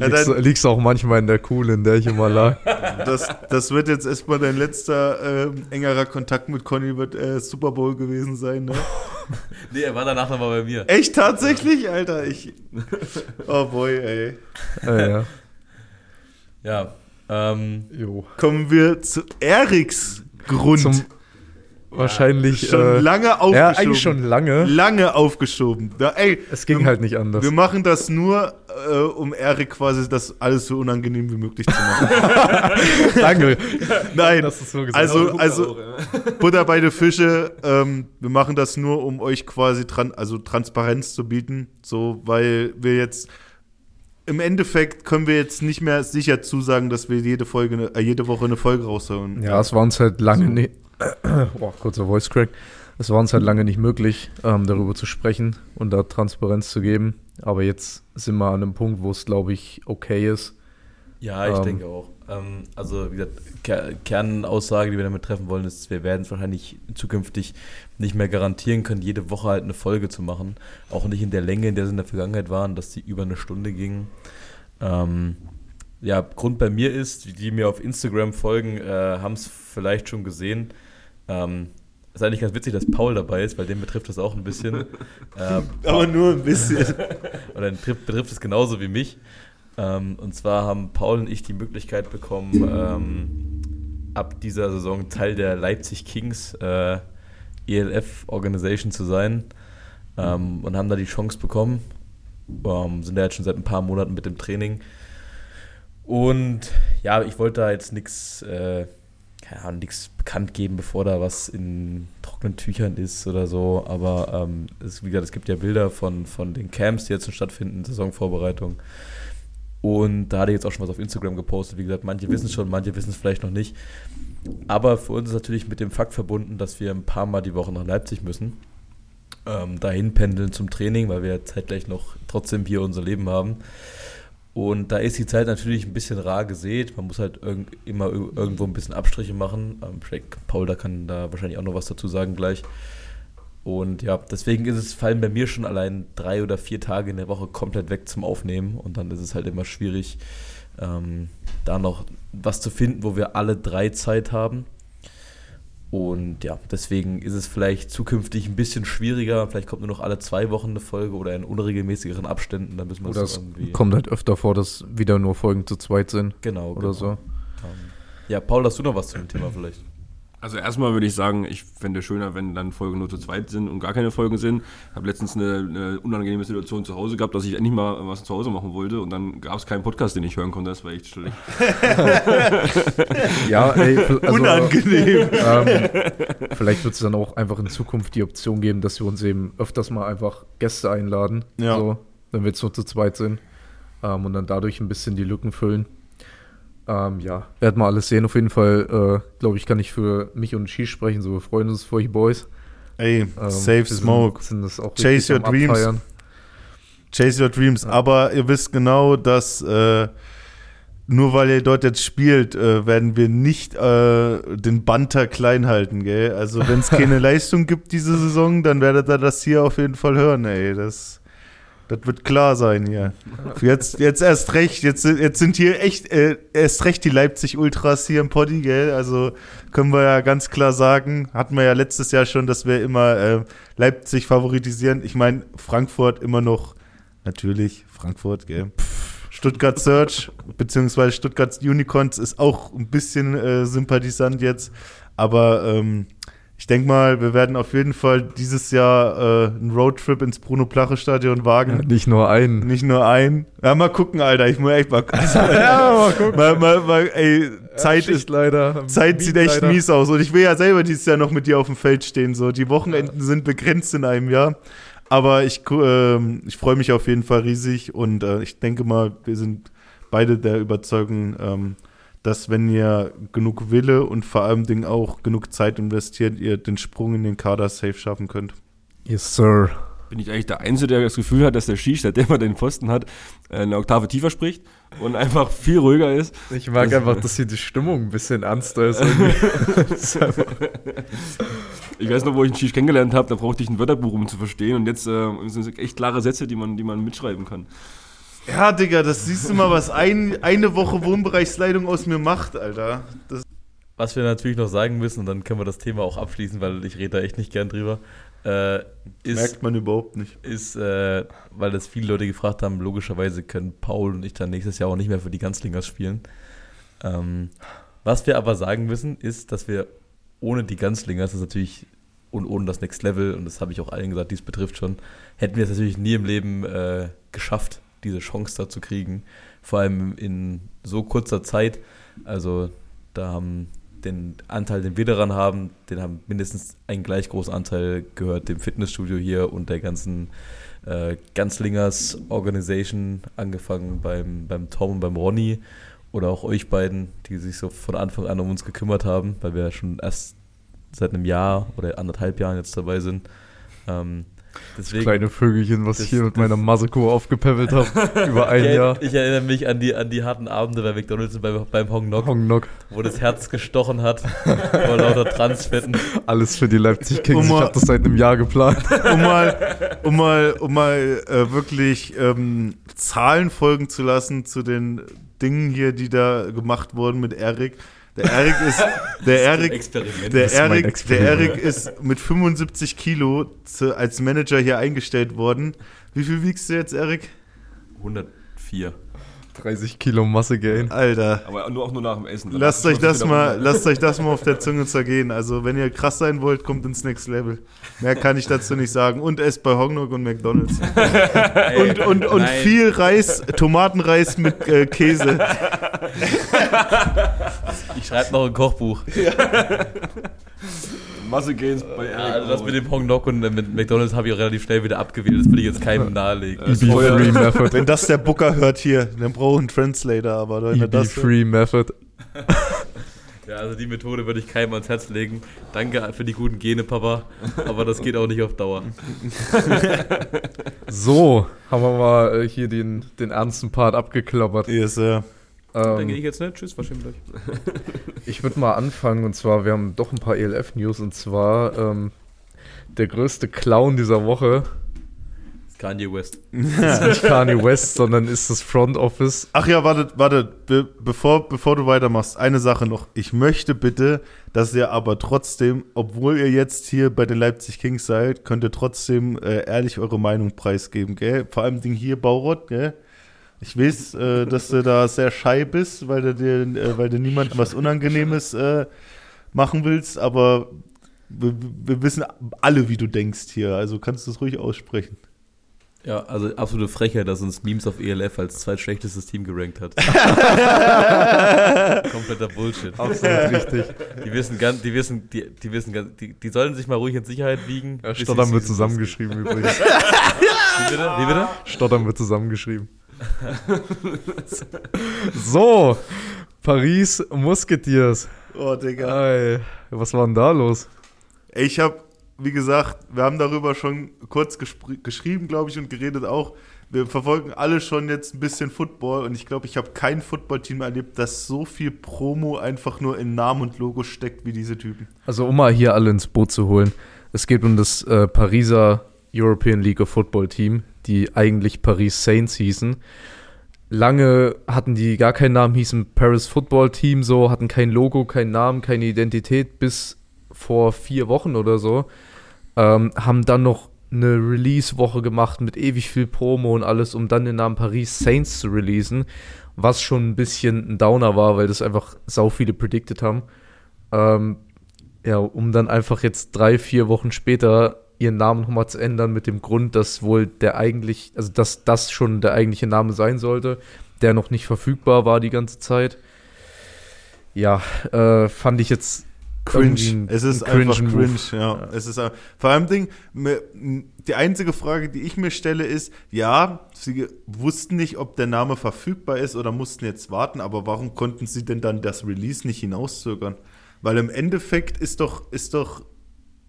Ja, Liegst, dann, liegst auch manchmal in der Kuhle, in der ich immer lag. das, das wird jetzt erstmal dein letzter ähm, engerer Kontakt mit Conny wird äh, Super Bowl gewesen sein, ne? Nee, er war danach nochmal bei mir. Echt tatsächlich, Alter? Ich. Oh boy, ey. Äh, ja. Ja, ähm, Jo. Kommen wir zu Eriks Grund. Zum wahrscheinlich. schon äh, lange aufgeschoben. ja, eigentlich schon lange. Lange aufgeschoben. Da, ey, Es ging wir, halt nicht anders. Wir machen das nur, äh, um Erik quasi das alles so unangenehm wie möglich zu machen. Danke. Nein, so gesagt also, also ja. Butter bei den Fische. Ähm, wir machen das nur, um euch quasi tran also Transparenz zu bieten. So, weil wir jetzt im Endeffekt können wir jetzt nicht mehr sicher zusagen, dass wir jede Folge, ne- äh, jede Woche eine Folge raushauen. Ja, es war uns halt lange nicht. Boah, kurzer Voice Crack. Es war uns halt lange nicht möglich, ähm, darüber zu sprechen und da Transparenz zu geben. Aber jetzt sind wir an einem Punkt, wo es, glaube ich, okay ist. Ja, ich Ähm. denke auch. Ähm, also, wie gesagt, Ker Kernaussage, die wir damit treffen wollen, ist, wir werden es wahrscheinlich zukünftig nicht mehr garantieren können, jede Woche halt eine Folge zu machen. Auch nicht in der Länge, in der sie in der Vergangenheit waren, dass die über eine Stunde gingen. Ähm, ja, Grund bei mir ist, die, die mir auf Instagram folgen, äh, haben es vielleicht schon gesehen. Ähm, ist eigentlich ganz witzig, dass Paul dabei ist, weil den betrifft das auch ein bisschen. äh, Aber nur ein bisschen. oder betrifft es genauso wie mich. Ähm, und zwar haben Paul und ich die Möglichkeit bekommen, ähm, ab dieser Saison Teil der Leipzig Kings äh, ELF Organisation zu sein ähm, und haben da die Chance bekommen. Ähm, sind da jetzt schon seit ein paar Monaten mit dem Training. Und ja, ich wollte da jetzt nichts äh, keine Ahnung, nichts bekannt geben, bevor da was in trockenen Tüchern ist oder so. Aber ähm, es, wie gesagt, es gibt ja Bilder von, von den Camps, die jetzt schon stattfinden, Saisonvorbereitung. Und da hatte ich jetzt auch schon was auf Instagram gepostet. Wie gesagt, manche wissen es schon, manche wissen es vielleicht noch nicht. Aber für uns ist natürlich mit dem Fakt verbunden, dass wir ein paar Mal die Woche nach Leipzig müssen. Ähm, dahin pendeln zum Training, weil wir zeitgleich noch trotzdem hier unser Leben haben. Und da ist die Zeit natürlich ein bisschen rar gesät. Man muss halt irg immer ir- irgendwo ein bisschen Abstriche machen. Vielleicht Paul, da kann da wahrscheinlich auch noch was dazu sagen gleich. Und ja, deswegen ist es, fallen bei mir schon allein drei oder vier Tage in der Woche komplett weg zum Aufnehmen. Und dann ist es halt immer schwierig, ähm, da noch was zu finden, wo wir alle drei Zeit haben. Und ja, deswegen ist es vielleicht zukünftig ein bisschen schwieriger. Vielleicht kommt nur noch alle zwei Wochen eine Folge oder in unregelmäßigeren Abständen. Dann müssen wir Oder es irgendwie. kommt halt öfter vor, dass wieder nur Folgen zu zweit sind Genau. oder genau. so. Ähm, ja, Paul, hast du noch was zu dem Thema vielleicht? Also erstmal würde ich sagen, ich fände es schöner, wenn dann Folgen nur zu zweit sind und gar keine Folgen sind. Ich habe letztens eine, eine unangenehme Situation zu Hause gehabt, dass ich endlich mal was zu Hause machen wollte und dann gab es keinen Podcast, den ich hören konnte. Das war echt schlecht. Ja, ey, also, Unangenehm. ähm, vielleicht wird es dann auch einfach in Zukunft die Option geben, dass wir uns eben öfters mal einfach Gäste einladen, Ja. so, wenn wir jetzt nur zu zweit sind ähm, und dann dadurch ein bisschen die Lücken füllen. Ähm, ja, werden wir alles sehen. Auf jeden Fall, äh, glaube ich, kann ich für mich und Ski sprechen. So, wir freuen uns für euch Boys. Ey, Ähm, save smoke. Sind, sind das auch Chase your am dreams. Abfeiern. Chase your dreams. Aber ihr wisst genau, dass äh, nur weil ihr dort jetzt spielt, äh, werden wir nicht äh, den Banter klein halten, gell? Also wenn es keine Leistung gibt diese Saison, dann werdet ihr das hier auf jeden Fall hören, ey. Das, das wird klar sein hier. Jetzt, jetzt erst recht, jetzt, jetzt sind hier echt äh, erst recht die Leipzig Ultras hier im Poddy, gell? Also können wir ja ganz klar sagen, hatten wir ja letztes Jahr schon, dass wir immer äh, Leipzig favoritisieren. Ich meine, Frankfurt immer noch, natürlich, Frankfurt, gell? Stuttgart Search, beziehungsweise Stuttgart Unicorns ist auch ein bisschen äh, sympathisant jetzt. Aber ähm, ich denke mal, wir werden auf jeden Fall dieses Jahr äh, einen Roadtrip ins Bruno-Plache-Stadion wagen. Nicht nur einen. Nicht nur ein. Ja, mal gucken, Alter. Ich muss echt mal. Also, Ja, mal gucken. mal, mal, mal, ey, Zeit ist. leider. Zeit sieht echt mies aus. Und ich will ja selber dieses Jahr noch mit dir auf dem Feld stehen. So, die Wochenenden sind begrenzt in einem Jahr. Aber ich, ähm, ich freue mich auf jeden Fall riesig und äh, ich denke mal, wir sind beide der Überzeugung, ähm, dass wenn ihr genug Wille und vor allem Ding auch genug Zeit investiert, ihr den Sprung in den Kader safe schaffen könnt. Yes, Sir. Bin ich eigentlich der Einzige, der das Gefühl hat, dass der Shish, seitdem er den Pfosten hat, äh, eine Oktave tiefer spricht und einfach viel ruhiger ist. Ich mag Das- einfach, dass hier die Stimmung ein bisschen ernster ist. Ich weiß noch, wo ich einen Shish kennengelernt habe, da brauchte ich ein Wörterbuch, um zu verstehen. Und jetzt äh, sind es echt klare Sätze, die man, die man mitschreiben kann. Ja, Digga, das siehst du mal, was ein, eine Woche Wohnbereichsleitung aus mir macht, Alter. Das, Was wir natürlich noch sagen müssen, und dann können wir das Thema auch abschließen, weil ich rede da echt nicht gern drüber, äh, ist, merkt man überhaupt nicht. ist äh, weil das viele Leute gefragt haben, logischerweise können Paul und ich dann nächstes Jahr auch nicht mehr für die Ganzlingers spielen. Ähm, was wir aber sagen müssen, ist, dass wir ohne die Ganzlingers, das ist natürlich, und ohne das Next Level, und das habe ich auch allen gesagt, dies betrifft schon, hätten wir es natürlich nie im Leben äh, geschafft, diese Chance da zu kriegen. Vor allem in so kurzer Zeit. Also da haben den Anteil, den wir daran haben, den haben mindestens einen gleich großen Anteil gehört dem Fitnessstudio hier und der ganzen äh, Ganzlingers Organisation, angefangen beim, beim Tom und beim Ronny oder auch euch beiden, die sich so von Anfang an um uns gekümmert haben, weil wir schon erst seit einem Jahr oder anderthalb Jahren jetzt dabei sind. Ähm, deswegen, Kleine Vögelchen, was Das- ich hier mit das- meiner Maseko aufgepäppelt habe. über ein ich, Jahr. ich erinnere mich an die, an die harten Abende bei McDonalds und beim, beim Hong Nok, Hong Nok. wo das Herz gestochen hat vor lauter Transfetten. Alles für die Leipzig Kings. Ich Oma- habe das seit einem Jahr geplant. Um mal, um mal, um mal äh, wirklich ähm, Zahlen folgen zu lassen zu den Dingen hier, die da gemacht wurden mit Erik. Der Erik ist, der Erik, der Erik, der. Erik ist mit 75 Kilo zu, als Manager hier eingestellt worden. Wie viel wiegst du jetzt, Erik? 104. 30 Kilo Masse Gain. Alter. Aber nur, auch nur nach dem Essen. Danach Lasst euch das mal, lasst euch das mal auf der Zunge zergehen. Also, wenn ihr krass sein wollt, kommt ins Next Level. Mehr kann ich dazu nicht sagen. Und esst bei Hongkong und McDonalds. Und, und, und Nein. viel Reis, Tomatenreis mit äh, Käse. Ich schreibe noch ein Kochbuch. Masse Gains bei Ja, Erik. also das mit dem Hong Nok und mit McDonalds habe ich auch relativ schnell wieder abgewählt. Das will ich jetzt keinem nahelegen. Äh, EB Free Method. Wenn das der Booker hört hier, dann braucht er einen Translator. Aber wenn er EB das Free Method. Ja, also die Methode würde ich keinem ans Herz legen. Danke für die guten Gene, Papa. Aber das geht auch nicht auf Dauer. So, haben wir mal äh, hier den, den ernsten Part abgeklappert. Yes, äh, Dann gehe Ähm, ich jetzt nicht. Tschüss, wahrscheinlich gleich. ich würde mal anfangen und zwar, wir haben doch ein paar ELF-News und zwar ähm, der größte Clown dieser Woche Kanye West. ist nicht Kanye West, sondern ist das Front Office. Ach ja, warte, warte, be bevor, bevor du weitermachst, eine Sache noch. Ich möchte bitte, dass ihr aber trotzdem, obwohl ihr jetzt hier bei den Leipzig Kings seid, könnt ihr trotzdem äh, ehrlich eure Meinung preisgeben, gell? Vor allem Ding hier, Baurott, gell? Ich weiß, äh, dass du da sehr schei bist, weil du dir, äh, weil du niemandem was Unangenehmes äh, machen willst, aber wir, wir wissen alle, wie du denkst hier, also kannst du es ruhig aussprechen. Ja, also absolute Frechheit, dass uns Memes auf ELF als zweitschlechtestes Team gerankt hat. Kompletter Bullshit. Absolut richtig. Die wissen ganz, die wissen, die, die wissen ganz, die, die sollen sich mal ruhig in Sicherheit wiegen. Ja, Stottern wird zusammengeschrieben übrigens. Wie bitte? Wie bitte? Stottern wird zusammengeschrieben. so, Paris Musketeers. Oh, Digga. Ey, was war denn da los? Ich habe, wie gesagt, wir haben darüber schon kurz geschrieben, glaube ich, und geredet auch. Wir verfolgen alle schon jetzt ein bisschen Football und ich glaube, ich habe kein Footballteam erlebt, das so viel Promo einfach nur in Namen und Logo steckt wie diese Typen. Also, um mal hier alle ins Boot zu holen. Es geht um das äh, Pariser European League of Football Team, die eigentlich Paris Saints hießen. Lange hatten die gar keinen Namen, hießen Paris Football Team so, hatten kein Logo, keinen Namen, keine Identität bis vor vier Wochen oder so. Ähm, haben dann noch eine Release-Woche gemacht mit ewig viel Promo und alles, um dann den Namen Paris Saints zu releasen, was schon ein bisschen ein Downer war, weil das einfach sau viele predicted haben. Ähm, ja, um dann einfach jetzt drei, vier Wochen später ihren Namen nochmal zu ändern, mit dem Grund, dass wohl der eigentlich, also dass das schon der eigentliche Name sein sollte, der noch nicht verfügbar war die ganze Zeit. Ja, äh, fand ich jetzt Cringe. es ist ein einfach cringe ja. Ja. Es ist vor allem Ding, die einzige Frage, die ich mir stelle, ist, ja, sie wussten nicht, ob der Name verfügbar ist oder mussten jetzt warten, aber warum konnten sie denn dann das Release nicht hinauszögern? Weil im Endeffekt ist doch, ist doch,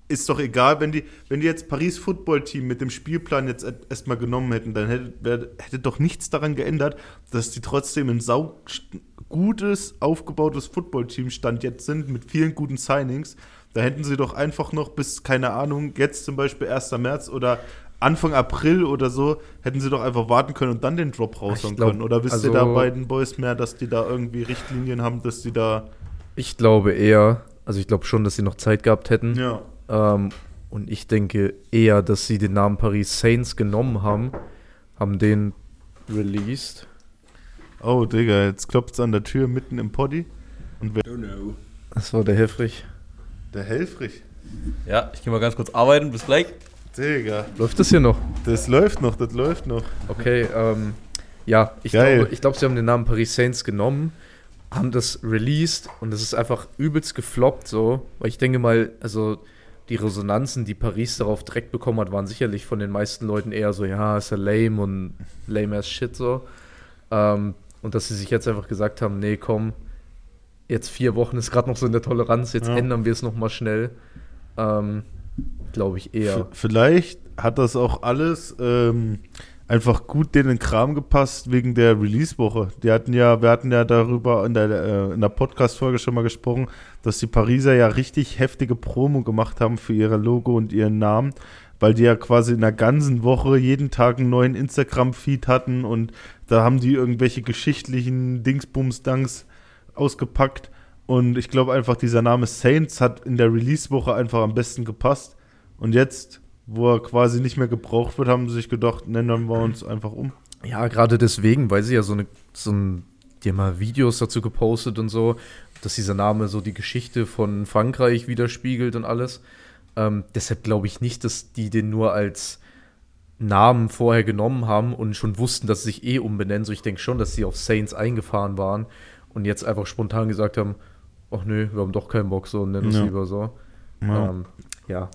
ist doch egal, wenn die, wenn die jetzt Paris Football Team mit dem Spielplan jetzt et- erstmal genommen hätten, dann hätte, wär, hätte doch nichts daran geändert, dass die trotzdem ein sau gutes, aufgebautes Footballteam stand jetzt sind mit vielen guten Signings. Da hätten sie doch einfach noch bis, keine Ahnung, jetzt zum Beispiel 1. März oder Anfang April oder so, hätten sie doch einfach warten können und dann den Drop raushauen glaub, können. Oder wisst also- ihr da bei den Boys mehr, dass die da irgendwie Richtlinien haben, dass die da. Ich glaube eher, also ich glaube schon, dass sie noch Zeit gehabt hätten. Ja. Ähm, und ich denke eher, dass sie den Namen Paris Saints genommen haben, haben den released. Oh, Digga, jetzt klopft es an der Tür mitten im Poddy. Und wer, Don't know. Das war der Helfrich. der Helfrich. Ja, ich gehe mal ganz kurz arbeiten. Bis gleich. Digga, Läuft das hier noch? das läuft noch, das läuft noch. Okay, ähm, ja, ich Geil. glaube, ich glaube, sie haben den Namen Paris Saints genommen, haben das released und es ist einfach übelst gefloppt so, weil ich denke mal, also die Resonanzen, die Paris darauf direkt bekommen hat, waren sicherlich von den meisten Leuten eher so, ja, ist ja lame und lame as shit so. Ähm, und dass sie sich jetzt einfach gesagt haben, nee, komm, jetzt vier Wochen ist gerade noch so in der Toleranz, jetzt Ja. ändern wir es nochmal schnell. Ähm, glaube ich eher. V- Vielleicht hat das auch alles ähm, einfach gut denen Kram gepasst wegen der Release-Woche. Die hatten ja, wir hatten ja darüber in der, äh, der Podcast-Folge schon mal gesprochen, dass die Pariser ja richtig heftige Promo gemacht haben für ihr Logo und ihren Namen, weil die ja quasi in der ganzen Woche jeden Tag einen neuen Instagram-Feed hatten und da haben die irgendwelche geschichtlichen Dingsbums-Danks ausgepackt. Und ich glaube einfach, dieser Name Saints hat in der Release-Woche einfach am besten gepasst. Und jetzt, wo er quasi nicht mehr gebraucht wird, haben sie sich gedacht, nennen wir uns einfach um. Ja, gerade deswegen, weil sie ja so eine, so ein, die haben mal Videos dazu gepostet und so, dass dieser Name so die Geschichte von Frankreich widerspiegelt und alles. Ähm, deshalb glaube ich nicht, dass die den nur als Namen vorher genommen haben und schon wussten, dass sie sich eh umbenennen. So, ich denke schon, dass sie auf Saints eingefahren waren und jetzt einfach spontan gesagt haben, ach nö, wir haben doch keinen Bock, so nennen uns Ja. lieber so. Ja. Ähm, ja.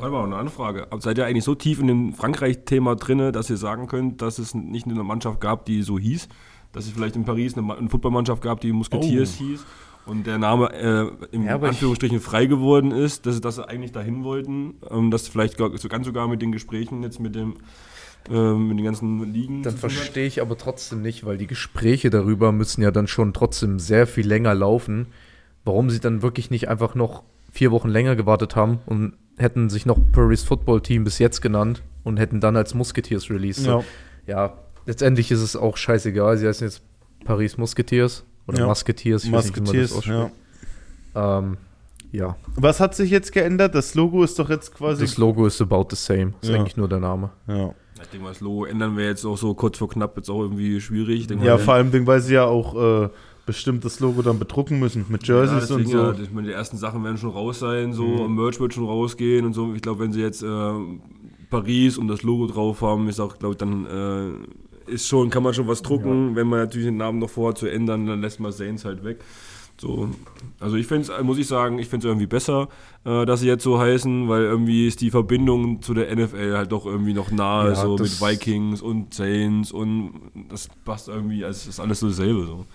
Mal, eine Anfrage. Seid ihr eigentlich so tief in dem Frankreich-Thema drin, dass ihr sagen könnt, dass es nicht eine Mannschaft gab, die so hieß? Dass es vielleicht in Paris eine, eine Footballmannschaft gab, die Musketeers hieß und der Name äh, im Ja, aber ich- Anführungsstrichen frei geworden ist, dass, sie eigentlich dahin wollten, ähm, dass vielleicht gar, so ganz sogar mit den Gesprächen jetzt mit dem ähm, mit den ganzen Ligen Dann verstehe ich aber trotzdem nicht, weil die Gespräche darüber müssen ja dann schon trotzdem sehr viel länger laufen, warum sie dann wirklich nicht einfach noch vier Wochen länger gewartet haben und hätten sich noch Paris Football Team bis jetzt genannt und hätten dann als Musketeers released. So, ja, letztendlich ist es auch scheißegal. Sie heißen jetzt Paris Musketeers oder Ja. Musketeers. ich weiß nicht, wie man das Musketeers, ja. Ähm, ja, Was hat sich jetzt geändert? Das Logo ist doch jetzt quasi. das Logo ist about the same. Ist Ja. eigentlich nur der Name. ja. Ich denke mal, das Logo ändern wir jetzt auch so kurz vor knapp jetzt auch irgendwie schwierig. Ich denke ja, mal, vor allem, weil sie ja auch äh, bestimmt das Logo dann bedrucken müssen mit Jerseys ja, und so. Ja, ich meine, die ersten Sachen werden schon raus sein, so Mhm. Merch wird schon rausgehen und so. Ich glaube, wenn sie jetzt äh, Paris und das Logo drauf haben, ist auch, glaube ich, dann äh, ist schon, kann man schon was drucken. Wenn man natürlich den Namen noch vorhat zu ändern, dann lässt man Saints halt weg. So, also ich finde es, muss ich sagen, ich finde es irgendwie besser, äh, dass sie jetzt so heißen, weil irgendwie ist die Verbindung zu der NFL halt doch irgendwie noch nahe, Ja, so mit Vikings und Saints und das passt irgendwie, also es ist alles so dasselbe so.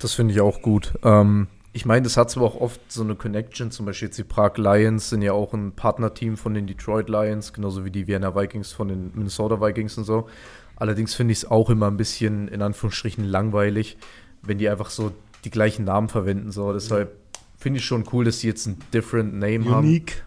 Das finde ich auch gut. Ähm, ich meine, das hat zwar auch oft so eine Connection, zum Beispiel jetzt die Prag Lions sind ja auch ein Partnerteam von den Detroit Lions, genauso wie die Vienna Vikings von den Minnesota Vikings und so. Allerdings finde ich es auch immer ein bisschen in Anführungsstrichen langweilig, wenn die einfach so die gleichen Namen verwenden. So. Deshalb finde ich schon cool, dass die jetzt ein different Name haben. Unique.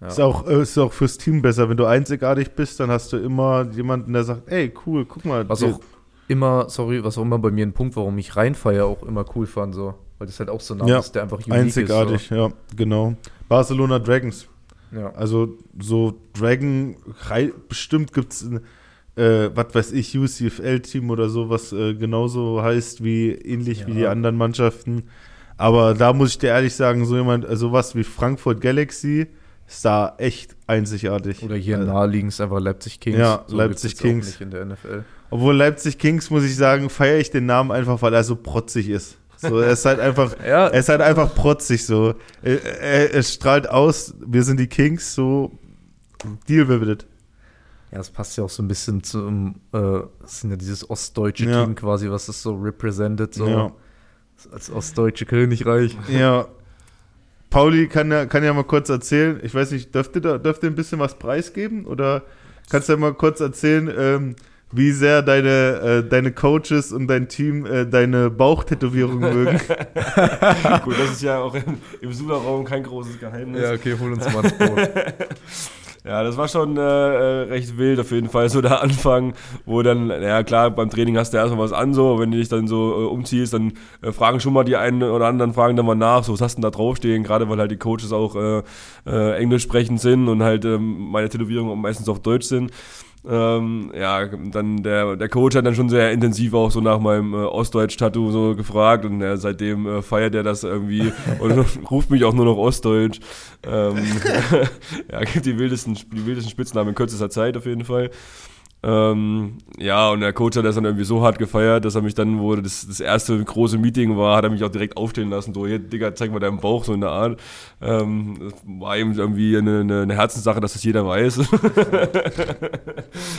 Ja. Ist, auch, äh, ist auch fürs Team besser. Wenn du einzigartig bist, dann hast du immer jemanden, der sagt, ey, cool, guck mal. Was auch immer, sorry, was auch immer bei mir ein Punkt, warum ich reinfeier, auch immer cool fand, so. Weil das halt auch so ein Name Ja, ist, der einfach unique einzigartig, ja, genau. Barcelona Dragons. ist. So. Ja. Also so Dragon, bestimmt gibt es, äh, was weiß ich, UCFL-Team oder so, was äh, genauso heißt wie, ähnlich wie Ja. die anderen Mannschaften. Aber da muss ich dir ehrlich sagen, so jemand, also was wie Frankfurt Galaxy ist da echt einzigartig. Oder hier Also, naheliegend ist einfach Leipzig Kings. Ja, gibt's Leipzig jetzt auch Kings. Nicht in der NFL. Obwohl Leipzig Kings, muss ich sagen, feiere ich den Namen einfach, weil er so protzig ist. So, er ist halt einfach, Ja. er ist halt einfach protzig so. Er, er, er strahlt aus, wir sind die Kings, so deal with it. Ja, das passt ja auch so ein bisschen zum, äh, das sind ja dieses ostdeutsche Ja. Team quasi, was das so represented, so Ja. als ostdeutsche Königreich. Ja. Pauli kann ja, kann ja mal kurz erzählen. Ich weiß nicht, dürft ihr, da, dürft ihr ein bisschen was preisgeben? Oder kannst du ja mal kurz erzählen, ähm, wie sehr deine, äh, deine Coaches und dein Team äh, deine Bauchtätowierung mögen? Gut, das ist ja auch im, im Sula-Raum kein großes Geheimnis. Ja, okay, hol uns mal ins Brot. Ja, das war schon äh, äh, recht wild auf jeden Fall, so der Anfang, wo dann, ja klar, beim Training hast du erstmal was an, so, wenn du dich dann so äh, umziehst, dann äh, fragen schon mal die einen oder anderen, fragen dann mal nach, so, was hast du denn da draufstehen, gerade weil halt die Coaches auch äh, äh, englisch sprechend sind und halt ähm, meine Tätowierungen meistens auf Deutsch sind. Ähm, ja, dann der, der Coach hat dann schon sehr intensiv auch so nach meinem äh, Ostdeutsch-Tattoo so gefragt und ja, seitdem äh, feiert er das irgendwie und ruft mich auch nur noch Ostdeutsch. Ähm, ja, gibt die wildesten, die wildesten Spitznamen in kürzester Zeit auf jeden Fall. Ähm, ja, und der Coach hat das dann irgendwie so hart gefeiert, dass er mich dann, wo das, das erste große Meeting war, hat er mich auch direkt aufstehen lassen, so, hier, Digga, zeig mal deinen Bauch, so in der Art. Ähm, das war ihm irgendwie eine, eine, eine Herzenssache, dass das jeder weiß.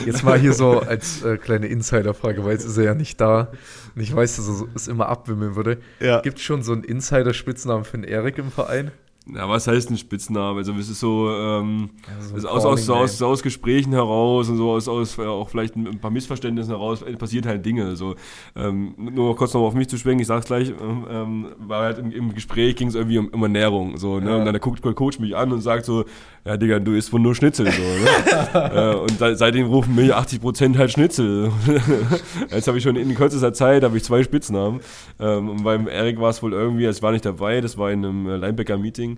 Jetzt mal hier so als äh, kleine Insiderfrage, weil jetzt ist er ja nicht da. Und ich weiß, dass er es immer abwimmeln würde. Ja. Gibt es schon so einen Insider-Spitznamen für den Erik im Verein? Ja, was heißt ein Spitzname? Also es ist so, ähm, so es ist aus, aus, aus, aus Gesprächen heraus und so aus, aus äh, auch vielleicht ein, paar Missverständnissen heraus äh, passiert halt Dinge. So, ähm, nur kurz noch auf mich zu schwenken, ich sag's gleich, ähm, ähm, war halt im, im Gespräch ging es irgendwie um, um Ernährung. So, ne? Und dann guckt der Coach mich an und sagt so, ja Digga, du isst wohl nur Schnitzel. So, ne? äh, und da, seitdem rufen mir 80% halt Schnitzel. Jetzt habe ich schon in kürzester Zeit habe ich zwei Spitznamen. Ähm, und beim Erik war es wohl irgendwie, es war nicht dabei, das war in einem äh, Linebacker-Meeting,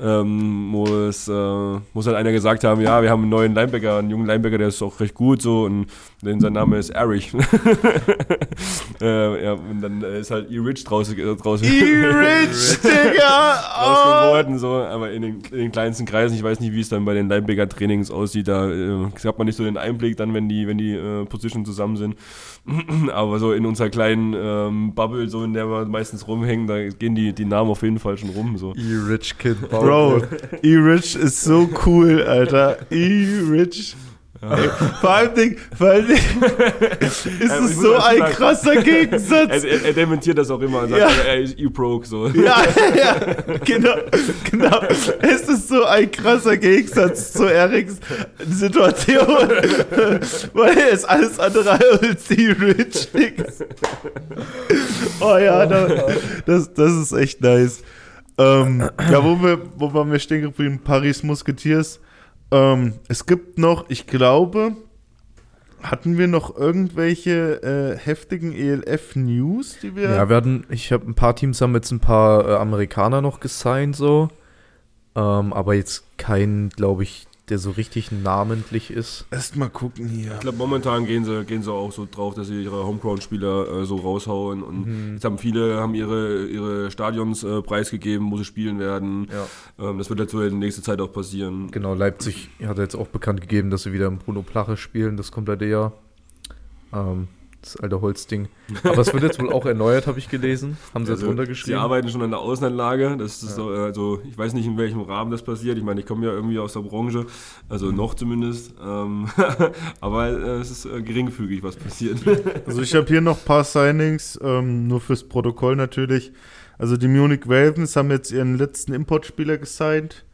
ähm, es äh, muss halt einer gesagt haben, ja, wir haben einen neuen Linebacker, einen jungen Linebacker, der ist auch recht gut so und denn sein Name ist Erich. äh, ja, und dann ist halt E-Rich draus, äh, draus E-Rich, Digga! Oh. geworden, so, aber in den, in den kleinsten Kreisen, ich weiß nicht, wie es dann bei den Linebacker-Trainings aussieht, da äh, hat man nicht so den Einblick dann, wenn die, wenn die äh, Positionen zusammen sind. aber so in unserer kleinen ähm, Bubble, so in der wir meistens rumhängen, da gehen die, die Namen auf jeden Fall schon rum. So. E-Rich Kid. Bro, E-Rich ist so cool, Alter. E-Rich. Ey, Vor allem, Ding, vor allem Ding, ist ich es so ein sagen- krasser Gegensatz. Er, er, er dementiert das auch immer und sagt, Ja. er ist E-Broke. So. Ja, ja, genau, genau. Es ist so ein krasser Gegensatz zu Eriks Situation, weil er ist alles andere als die Rich Dings. Oh ja, da, das, das ist echt nice. Ähm, ja, wo wir, wo waren wir stehen geblieben? Paris Musketeers. Ähm, es gibt noch, ich glaube, hatten wir noch irgendwelche äh, heftigen ELF-News, die wir. Ja, wir hatten, ich habe ein paar Teams haben jetzt ein paar äh, Amerikaner noch gesigned, so. Ähm, aber jetzt kein, glaube ich, der so richtig namentlich ist. Erst mal gucken hier. Ich glaube, momentan gehen sie, gehen sie auch so drauf, dass sie ihre Homegrown-Spieler äh, so raushauen. Und Mhm. jetzt haben viele haben ihre, ihre Stadions äh, preisgegeben, wo sie spielen werden. Ja. Ähm, das wird jetzt so in nächster Zeit auch passieren. Genau, Leipzig hat jetzt auch bekannt gegeben, dass sie wieder im Bruno Plache spielen, das komplette Jahr. Ähm, das alte Holzding. Aber es wird jetzt wohl auch erneuert, habe ich gelesen. Haben sie jetzt Also, runtergeschrieben. Sie arbeiten schon an der Außenanlage. Das ist so, äh, also ich weiß nicht, in welchem Rahmen das passiert. Ich meine, ich komme ja irgendwie aus der Branche, also Mhm. noch zumindest. Ähm, aber äh, es ist äh, geringfügig, was passiert. Also ich habe hier noch ein paar Signings, ähm, nur fürs Protokoll natürlich. Also die Munich Ravens haben jetzt ihren letzten Importspieler gesigned.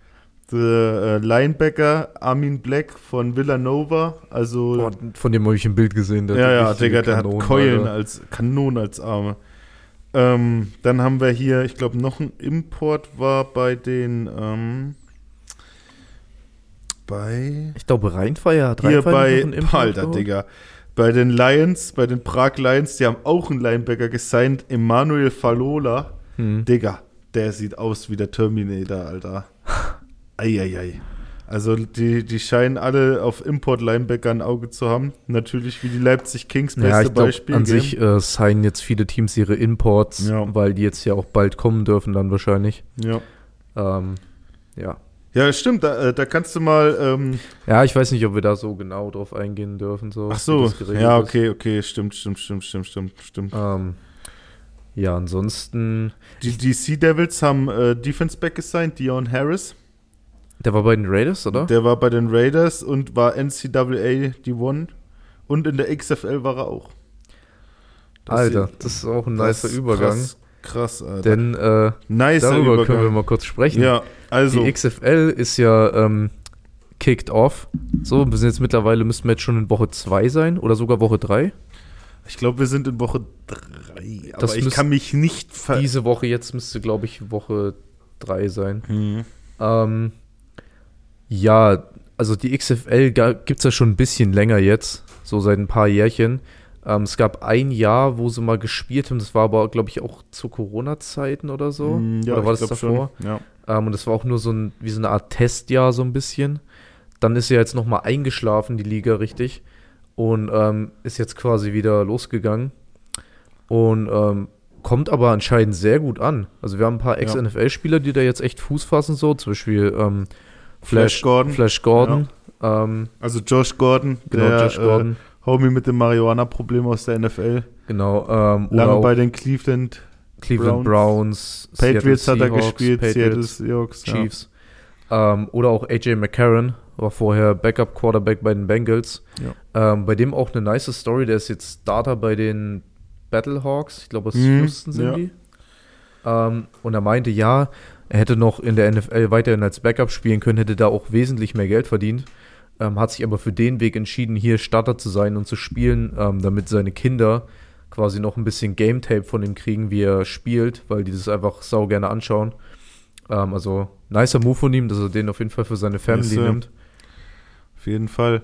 Der äh, Linebacker Armin Black von Villanova. Also Boah, von dem habe ich ein Bild gesehen. der ja, ja, Digga, der Kanonen, hat Keulen Alter. als Kanonen als Arme. Ähm, dann haben wir hier, ich glaube, noch ein Import war bei den ähm, bei Ich glaube, Rheinfeier hat hier Rheinfeier bei Import Alter? Digga. Bei den Lions, bei den Prag Lions, die haben auch einen Linebacker gesigned, Emanuel Falola. Hm. Digga, der sieht aus wie der Terminator, Alter. Eieiei. Also die, die scheinen alle auf Import-Linebacker ein Auge zu haben. Natürlich wie die Leipzig Kings, beste Ja, ich glaube, Beispiel. an gell? sich äh, signen jetzt viele Teams ihre Imports, Ja. weil die jetzt ja auch bald kommen dürfen dann wahrscheinlich. Ja. Ähm, ja. ja, stimmt, da, äh, da kannst du mal. Ähm, Ja, ich weiß nicht, ob wir da so genau drauf eingehen dürfen. So, ach so, ja, okay, okay, stimmt, stimmt, stimmt, stimmt, stimmt, stimmt. Ähm, Ja, ansonsten, Die, die Sea Devils haben äh, Defense Back gesigned, Dion Harris. Der war bei den Raiders, oder? Der war bei den Raiders und war NCAA D1 und in der XFL war er auch. Das Alter, sind- das ist auch ein nicer Übergang. Krass, krass Alter. Denn äh, nicer darüber Übergang. können wir mal kurz sprechen. ja, also Die XFL ist ja ähm, kicked off. So, wir sind jetzt mittlerweile, müssten wir jetzt schon in Woche 2 sein oder sogar Woche 3. ich glaube, wir sind in Woche 3, aber Das ich kann mich nicht ver Diese Woche jetzt müsste, glaube ich, Woche 3 sein. Hm. Ähm, ja, also die XFL gibt es ja schon ein bisschen länger jetzt, so seit ein paar Jährchen. Ähm, es gab ein Jahr, wo sie mal gespielt haben, das war aber, glaube ich, auch zu Corona-Zeiten oder so. Hm, oder war ich das davor? Schon. Ja. Ähm, und das war auch nur so ein, wie so eine Art Testjahr, so ein bisschen. Dann ist ja jetzt nochmal eingeschlafen, die Liga richtig. Und ähm, ist jetzt quasi wieder losgegangen. Und ähm, kommt aber anscheinend sehr gut an. Also wir haben ein paar Ja. Ex-NFL-Spieler, die da jetzt echt Fuß fassen, so. Zum Beispiel ähm, Flash Gordon. Flash Gordon. Ähm, Also Josh Gordon, genau, der Josh Gordon. Äh, Homie mit dem Marihuana-Problem aus der NFL. genau. Ähm, oder Lange bei den Cleveland Cleveland Browns. Browns. Patriots Seattle hat er gespielt, Patriots. Seattle Seahawks. ja. Chiefs. Ähm, oder auch AJ McCarron, war vorher Backup-Quarterback bei den Bengals. Ähm, bei dem auch eine nice Story, der ist jetzt Starter bei den Battlehawks. Ich glaube, aus Mhm, Houston sind ja. die. Ähm, und er meinte, ja, er hätte noch in der NFL weiterhin als Backup spielen können, hätte da auch wesentlich mehr Geld verdient. Ähm, hat sich aber für den Weg entschieden, hier Starter zu sein und zu spielen, ähm, damit seine Kinder quasi noch ein bisschen Game Tape von ihm kriegen, wie er spielt, weil die das einfach sau gerne anschauen. Ähm, also, nicer Move von ihm, dass er den auf jeden Fall für seine Family Yes, nimmt. Auf jeden Fall.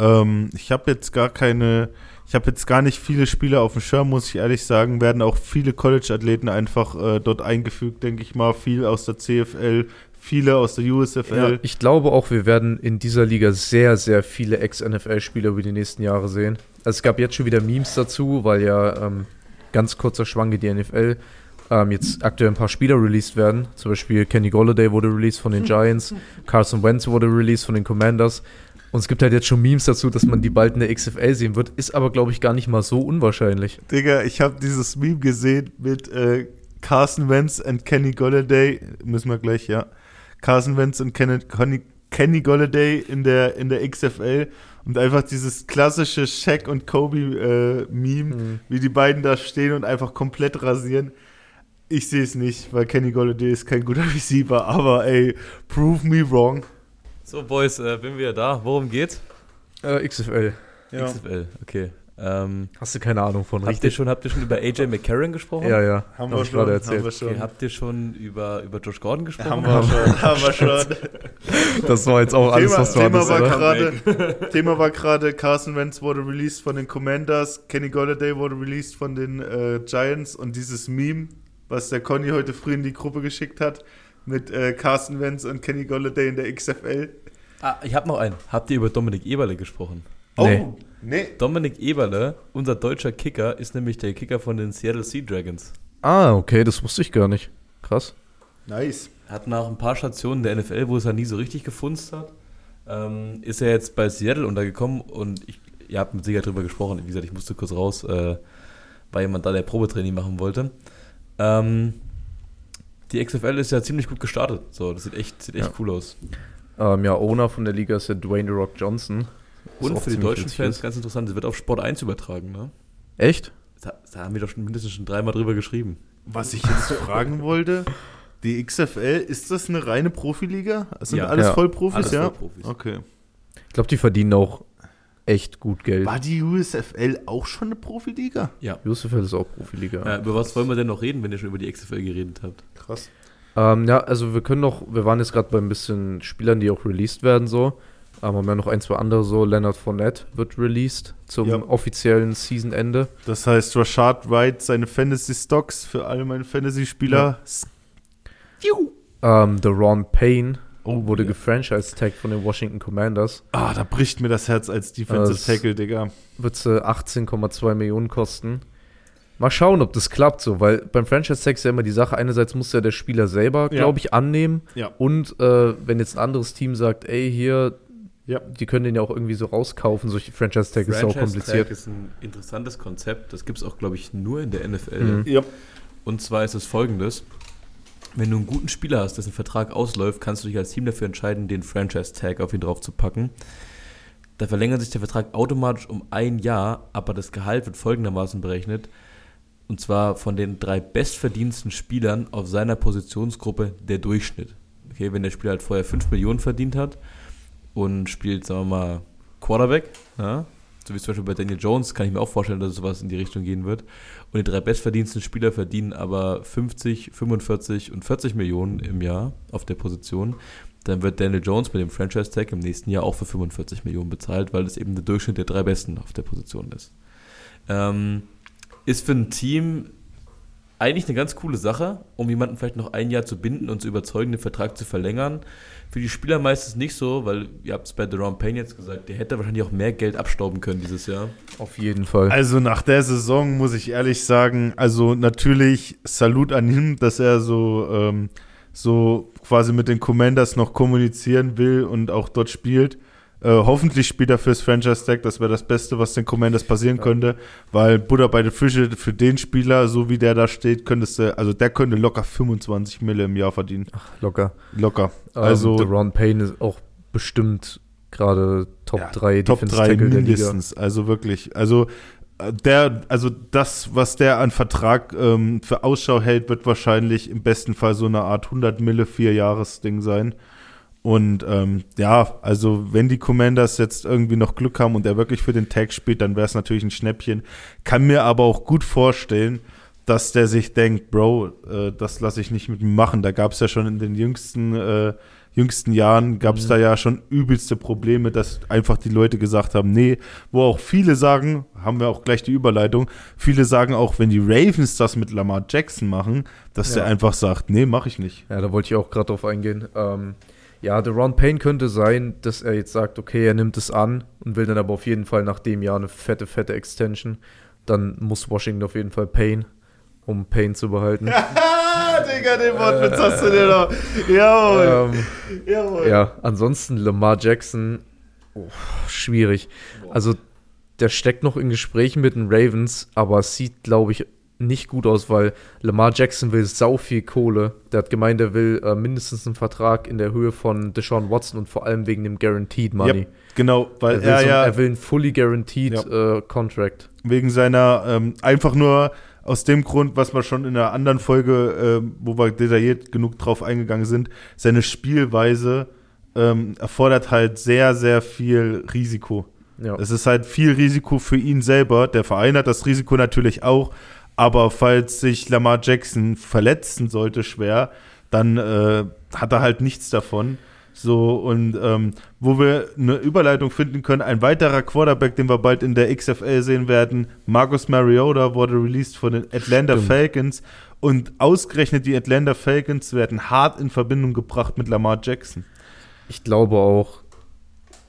Ähm, ich habe jetzt gar keine, ich habe jetzt gar nicht viele Spieler auf dem Schirm, muss ich ehrlich sagen. Werden auch viele College-Athleten einfach äh, dort eingefügt, denke ich mal. Viel aus der CFL, viele aus der Ja, USFL. ich glaube auch, wir werden in dieser Liga sehr, sehr viele Ex-NFL-Spieler über die nächsten Jahre sehen. Also es gab jetzt schon wieder Memes dazu, weil ja ähm, ganz kurzer Schwanke die NFL ähm, jetzt aktuell ein paar Spieler released werden. Zum Beispiel Kenny Golladay wurde released von den Giants, Carson Wentz wurde released von den Commanders. Und es gibt halt jetzt schon Memes dazu, dass man die bald in der XFL sehen wird. Ist aber, glaube ich, gar nicht mal so unwahrscheinlich. Digga, ich habe dieses Meme gesehen mit äh, Carson Wentz und Kenny Golladay. Müssen wir gleich, ja. Carson Wentz und Kenny, Conny, Kenny Golladay in der, in der XFL. Und einfach dieses klassische Shaq und Kobe äh, Meme, wie die beiden da stehen und einfach komplett rasieren. Ich sehe es nicht, weil Kenny Golladay ist kein guter Receiver, aber ey, prove me wrong. So, Boys, äh, bin wieder da. Worum geht's? Äh, XFL. Ja. XFL, okay. Ähm, Hast du keine Ahnung von, habt, ihr schon, habt ihr schon über AJ McCarron gesprochen? Ja, ja. Haben Hab wir schon, gerade haben wir schon. Okay, habt ihr schon über, über Josh Gordon gesprochen? Haben wir schon, haben wir schon. Das war jetzt auch alles, Thema, was du Thema, hattest, war oder? gerade, Thema war gerade, Carson Wentz wurde released von den Commanders, Kenny Golladay wurde released von den äh, Giants und dieses Meme, was der Conny heute früh in die Gruppe geschickt hat, mit äh, Carson Wentz und Kenny Golladay in der XFL. Ah, ich habe noch einen. Habt ihr über Dominik Eberle gesprochen? Nee. Oh, nee. Dominik Eberle, unser deutscher Kicker, ist nämlich der Kicker von den Seattle Sea Dragons. Ah, okay, das wusste ich gar nicht. Krass. Nice. Hat nach ein paar Stationen der NFL, wo es ja nie so richtig gefunzt hat, ähm, ist er jetzt bei Seattle untergekommen und ich, ihr habt mit Sicherheit drüber gesprochen. Wie gesagt, ich musste kurz raus, äh, weil jemand da der Probetraining machen wollte. Ähm, die XFL ist ja ziemlich gut gestartet. So, das sieht echt, sieht echt Ja. cool aus. Ähm, ja, Owner von der Liga ist ja Dwayne The Rock Johnson. Was Und für die deutschen Fans ist. ganz interessant, es wird auf Sport 1 übertragen, ne? Echt? Da, da haben wir doch schon mindestens schon dreimal drüber geschrieben. Was ich jetzt fragen wollte, die XFL, ist das eine reine Profiliga? Das sind Ja. alles Ja. Vollprofis, Alles ja? Vollprofis. Okay. Ich glaube, die verdienen auch echt gut Geld. War die USFL auch schon eine Profiliga? Ja. Josefeld ist auch Profiliga. Äh, über was wollen wir denn noch reden, wenn ihr schon über die XFL geredet habt? Krass. Ähm, ja, also wir können noch, wir waren jetzt gerade bei ein bisschen Spielern, die auch released werden, so. Aber wir haben ja noch ein, zwei andere so. Leonard Fournette wird released zum Ja. offiziellen Seasonende. Das heißt, Rashad Wright, seine Fantasy-Stocks für alle meine Fantasy-Spieler. Ähm, The Ron Payne Oh, wurde ja. gefranchise-tagged von den Washington Commanders. Ah, da bricht mir das Herz als Defensive Das- Tackle, Digga. Wird sie 18,2 Millionen kosten. Mal schauen, ob das klappt so, weil beim Franchise-Tag ist ja immer die Sache, einerseits muss ja der Spieler selber, Ja. glaube ich, annehmen. Ja. Und äh, wenn jetzt ein anderes Team sagt, ey, hier, Ja. die können den ja auch irgendwie so rauskaufen, solche Franchise-Tag ist auch Franchise kompliziert. Tag ist ein interessantes Konzept. Das gibt es auch, glaube ich, nur in der NFL. Mhm. Ja. Und zwar ist es folgendes. Wenn du einen guten Spieler hast, dessen Vertrag ausläuft, kannst du dich als Team dafür entscheiden, den Franchise-Tag auf ihn drauf zu packen. Da verlängert sich der Vertrag automatisch um ein Jahr, aber das Gehalt wird folgendermaßen berechnet. Und zwar von den drei bestverdiensten Spielern auf seiner Positionsgruppe der Durchschnitt. Okay, wenn der Spieler halt vorher 5 Millionen verdient hat und spielt, sagen wir mal, Quarterback, ja, so wie zum Beispiel bei Daniel Jones, kann ich mir auch vorstellen, dass sowas in die Richtung gehen wird. Und die drei bestverdiensten Spieler verdienen aber 50, 45 und 40 Millionen im Jahr auf der Position. Dann wird Daniel Jones mit dem Franchise-Tag im nächsten Jahr auch für 45 Millionen bezahlt, weil es eben der Durchschnitt der drei Besten auf der Position ist. Ähm, ist für ein Team eigentlich eine ganz coole Sache, um jemanden vielleicht noch ein Jahr zu binden und zu überzeugen, den Vertrag zu verlängern. Für die Spieler meistens nicht so, weil ihr habt es bei Deron Payne jetzt gesagt, der hätte wahrscheinlich auch mehr Geld abstauben können dieses Jahr. Auf jeden Fall. Also nach der Saison muss ich ehrlich sagen, also natürlich Salut an ihn, dass er so, ähm, so quasi mit den Commanders noch kommunizieren will und auch dort spielt. Äh, hoffentlich spielt er fürs Franchise-Tag. Das wäre das Beste, was den Commanders passieren ja. könnte. Weil Buddha bei den Fische für den Spieler, so wie der da steht, könntest du, also der könnte locker 25 Mille im Jahr verdienen. Ach, locker. Locker. Ähm, also. Ähm, Ron Payne ist auch bestimmt gerade Top ja, 3 Top 3 mindestens. Also wirklich. Also äh, der, also das, was der an Vertrag ähm, für Ausschau hält, wird wahrscheinlich im besten Fall so eine Art 100 Mille vier Jahres Ding sein. Und ähm, ja, also wenn die Commanders jetzt irgendwie noch Glück haben und er wirklich für den Tag spielt, dann wäre es natürlich ein Schnäppchen. Kann mir aber auch gut vorstellen, dass der sich denkt, Bro, äh, das lasse ich nicht mit mir machen. Da gab es ja schon in den jüngsten, äh, jüngsten Jahren, gab es mhm. da ja schon übelste Probleme, dass einfach die Leute gesagt haben, nee, wo auch viele sagen, haben wir auch gleich die Überleitung, viele sagen auch, wenn die Ravens das mit Lamar Jackson machen, dass ja. der einfach sagt, nee, mache ich nicht. Ja, da wollte ich auch gerade drauf eingehen. Ähm ja, der Ron Payne könnte sein, dass er jetzt sagt, okay, er nimmt es an und will dann aber auf jeden Fall nach dem Jahr eine fette, fette Extension. Dann muss Washington auf jeden Fall Payne, um Payne zu behalten. Digga, den Wortwitz hast du dir noch. Jawohl. Ähm, Jawohl. Ja, ansonsten Lamar Jackson, oh, schwierig. Also, der steckt noch in Gesprächen mit den Ravens, aber sieht, glaube ich, nicht gut aus, weil Lamar Jackson will sau viel Kohle. Der hat gemeint, er will äh, mindestens einen Vertrag in der Höhe von Deshaun Watson und vor allem wegen dem Guaranteed Money. Yep, genau, weil er, er so, ja. Er will einen fully guaranteed ja. äh, Contract. Wegen seiner, ähm, einfach nur aus dem Grund, was wir schon in einer anderen Folge, äh, wo wir detailliert genug drauf eingegangen sind, seine Spielweise ähm, erfordert halt sehr, sehr viel Risiko. Ja. Es ist halt viel Risiko für ihn selber. Der Verein hat das Risiko natürlich auch, aber falls sich Lamar Jackson verletzen sollte, schwer, dann äh, hat er halt nichts davon. So, und ähm, wo wir eine Überleitung finden können, ein weiterer Quarterback, den wir bald in der XFL sehen werden, Marcus Mariota, wurde released von den Atlanta Stimmt. Falcons. Und ausgerechnet die Atlanta Falcons werden hart in Verbindung gebracht mit Lamar Jackson. Ich glaube auch,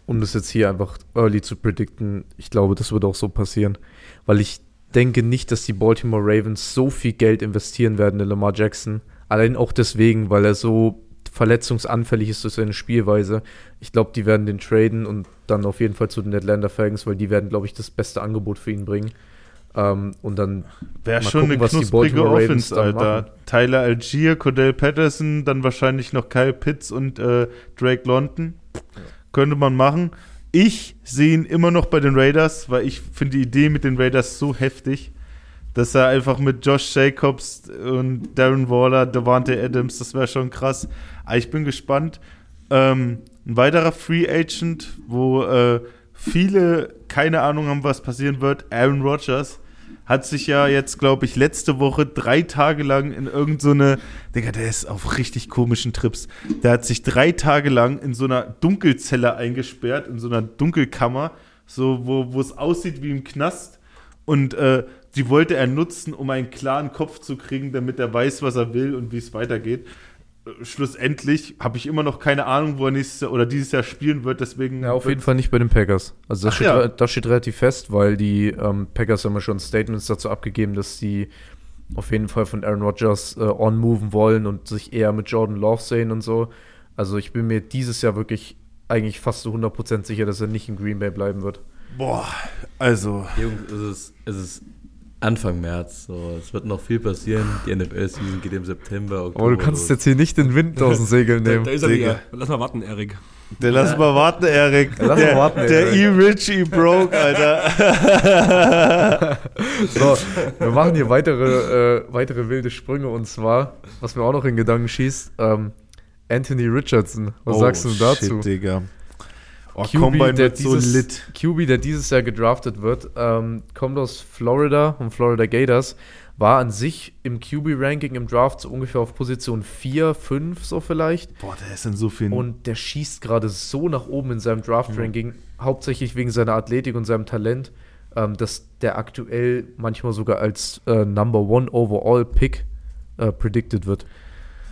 um das jetzt hier einfach early zu predikten, ich glaube, das wird auch so passieren. Weil ich denke nicht, dass die Baltimore Ravens so viel Geld investieren werden in Lamar Jackson. Allein auch deswegen, weil er so verletzungsanfällig ist durch seine Spielweise. Ich glaube, die werden den traden und dann auf jeden Fall zu den Atlanta Falcons, weil die werden, glaube ich, das beste Angebot für ihn bringen. Ähm, und dann wäre schon gucken, eine knusprige Offense, Alter. Tyler Algier, Cordell Patterson, dann wahrscheinlich noch Kyle Pitts und äh, Drake London. Ja. Könnte man machen. Ich sehe ihn immer noch bei den Raiders, weil ich finde die Idee mit den Raiders so heftig, dass er einfach mit Josh Jacobs und Darren Waller, Devante Adams, das wäre schon krass. Aber ich bin gespannt. Ähm, ein weiterer Free Agent, wo äh, viele keine Ahnung haben, was passieren wird, Aaron Rodgers hat sich ja jetzt, glaube ich, letzte Woche drei Tage lang in irgendeine, so Digga, der ist auf richtig komischen Trips. Der hat sich drei Tage lang in so einer Dunkelzelle eingesperrt, in so einer Dunkelkammer, so wo, wo es aussieht wie im Knast. Und äh, die wollte er nutzen, um einen klaren Kopf zu kriegen, damit er weiß, was er will und wie es weitergeht schlussendlich habe ich immer noch keine Ahnung, wo er nächstes Jahr oder dieses Jahr spielen wird. Deswegen ja, auf jeden Fall nicht bei den Packers. Also das, steht, ja. das steht, relativ fest, weil die ähm, Packers haben ja schon Statements dazu abgegeben, dass sie auf jeden Fall von Aaron Rodgers äh, on-moven wollen und sich eher mit Jordan Love sehen und so. Also ich bin mir dieses Jahr wirklich eigentlich fast zu 100% sicher, dass er nicht in Green Bay bleiben wird. Boah, also. Jungs, es ist, es ist Anfang März. So, es wird noch viel passieren. Die NFL-Season geht im September. Aber du Oktober kannst los. jetzt hier nicht den Wind aus den Segeln Da, nehmen. da ist er Digga. wieder. Lass mal warten, Erik. Der lass mal warten, Erik. Lass mal der der. E-Rich, E-Broke, Alter. So, wir machen hier weitere, äh, weitere wilde Sprünge und zwar, was mir auch noch in Gedanken schießt, ähm, Anthony Richardson. Was sagst du dazu? Oh, Shit, Digga. Oh, QB, der wird so dieses, lit. QB, der dieses Jahr gedraftet wird, ähm, kommt aus Florida und Florida Gators, war an sich im QB-Ranking im Draft so ungefähr auf Position 4, 5 so vielleicht. Boah, der ist in so vielen. Und der schießt gerade so nach oben in seinem Draft-Ranking, hauptsächlich wegen seiner Athletik und seinem Talent, ähm, dass der aktuell manchmal sogar als äh, Number One Overall Pick äh, predicted wird.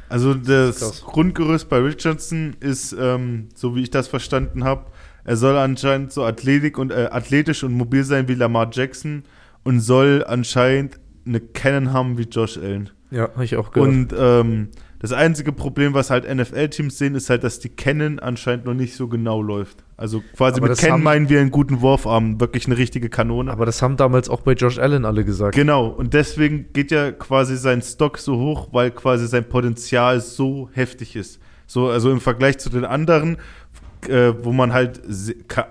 Also das Krass. Grundgerüst bei Richardson ist, ähm, so wie ich das verstanden habe, er soll anscheinend so athletik und, äh, athletisch und mobil sein wie Lamar Jackson und soll anscheinend eine Cannon haben wie Josh Allen. Ja, habe ich auch gehört. Und ähm, das einzige Problem, was halt NFL-Teams sehen, ist halt, dass die Cannon anscheinend noch nicht so genau läuft. Also quasi Aber mit Cannon haben- meinen wir einen guten Wurfarm, wirklich eine richtige Kanone. Aber das haben damals auch bei Josh Allen alle gesagt. Genau, und deswegen geht ja quasi sein Stock so hoch, weil quasi sein Potenzial so heftig ist. So, also im Vergleich zu den anderen, äh, wo man halt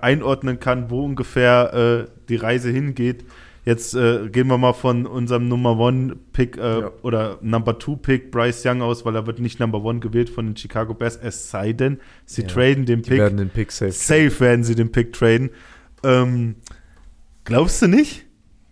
einordnen kann, wo ungefähr äh, die Reise hingeht. Jetzt äh, gehen wir mal von unserem Number One Pick äh, Ja. oder Number Two Pick Bryce Young aus, weil er wird nicht Number One gewählt von den Chicago Bears, es sei denn, sie Ja, traden den Die Pick. werden den Pick safe. Safe werden sie den Pick traden. Ähm, glaubst du nicht?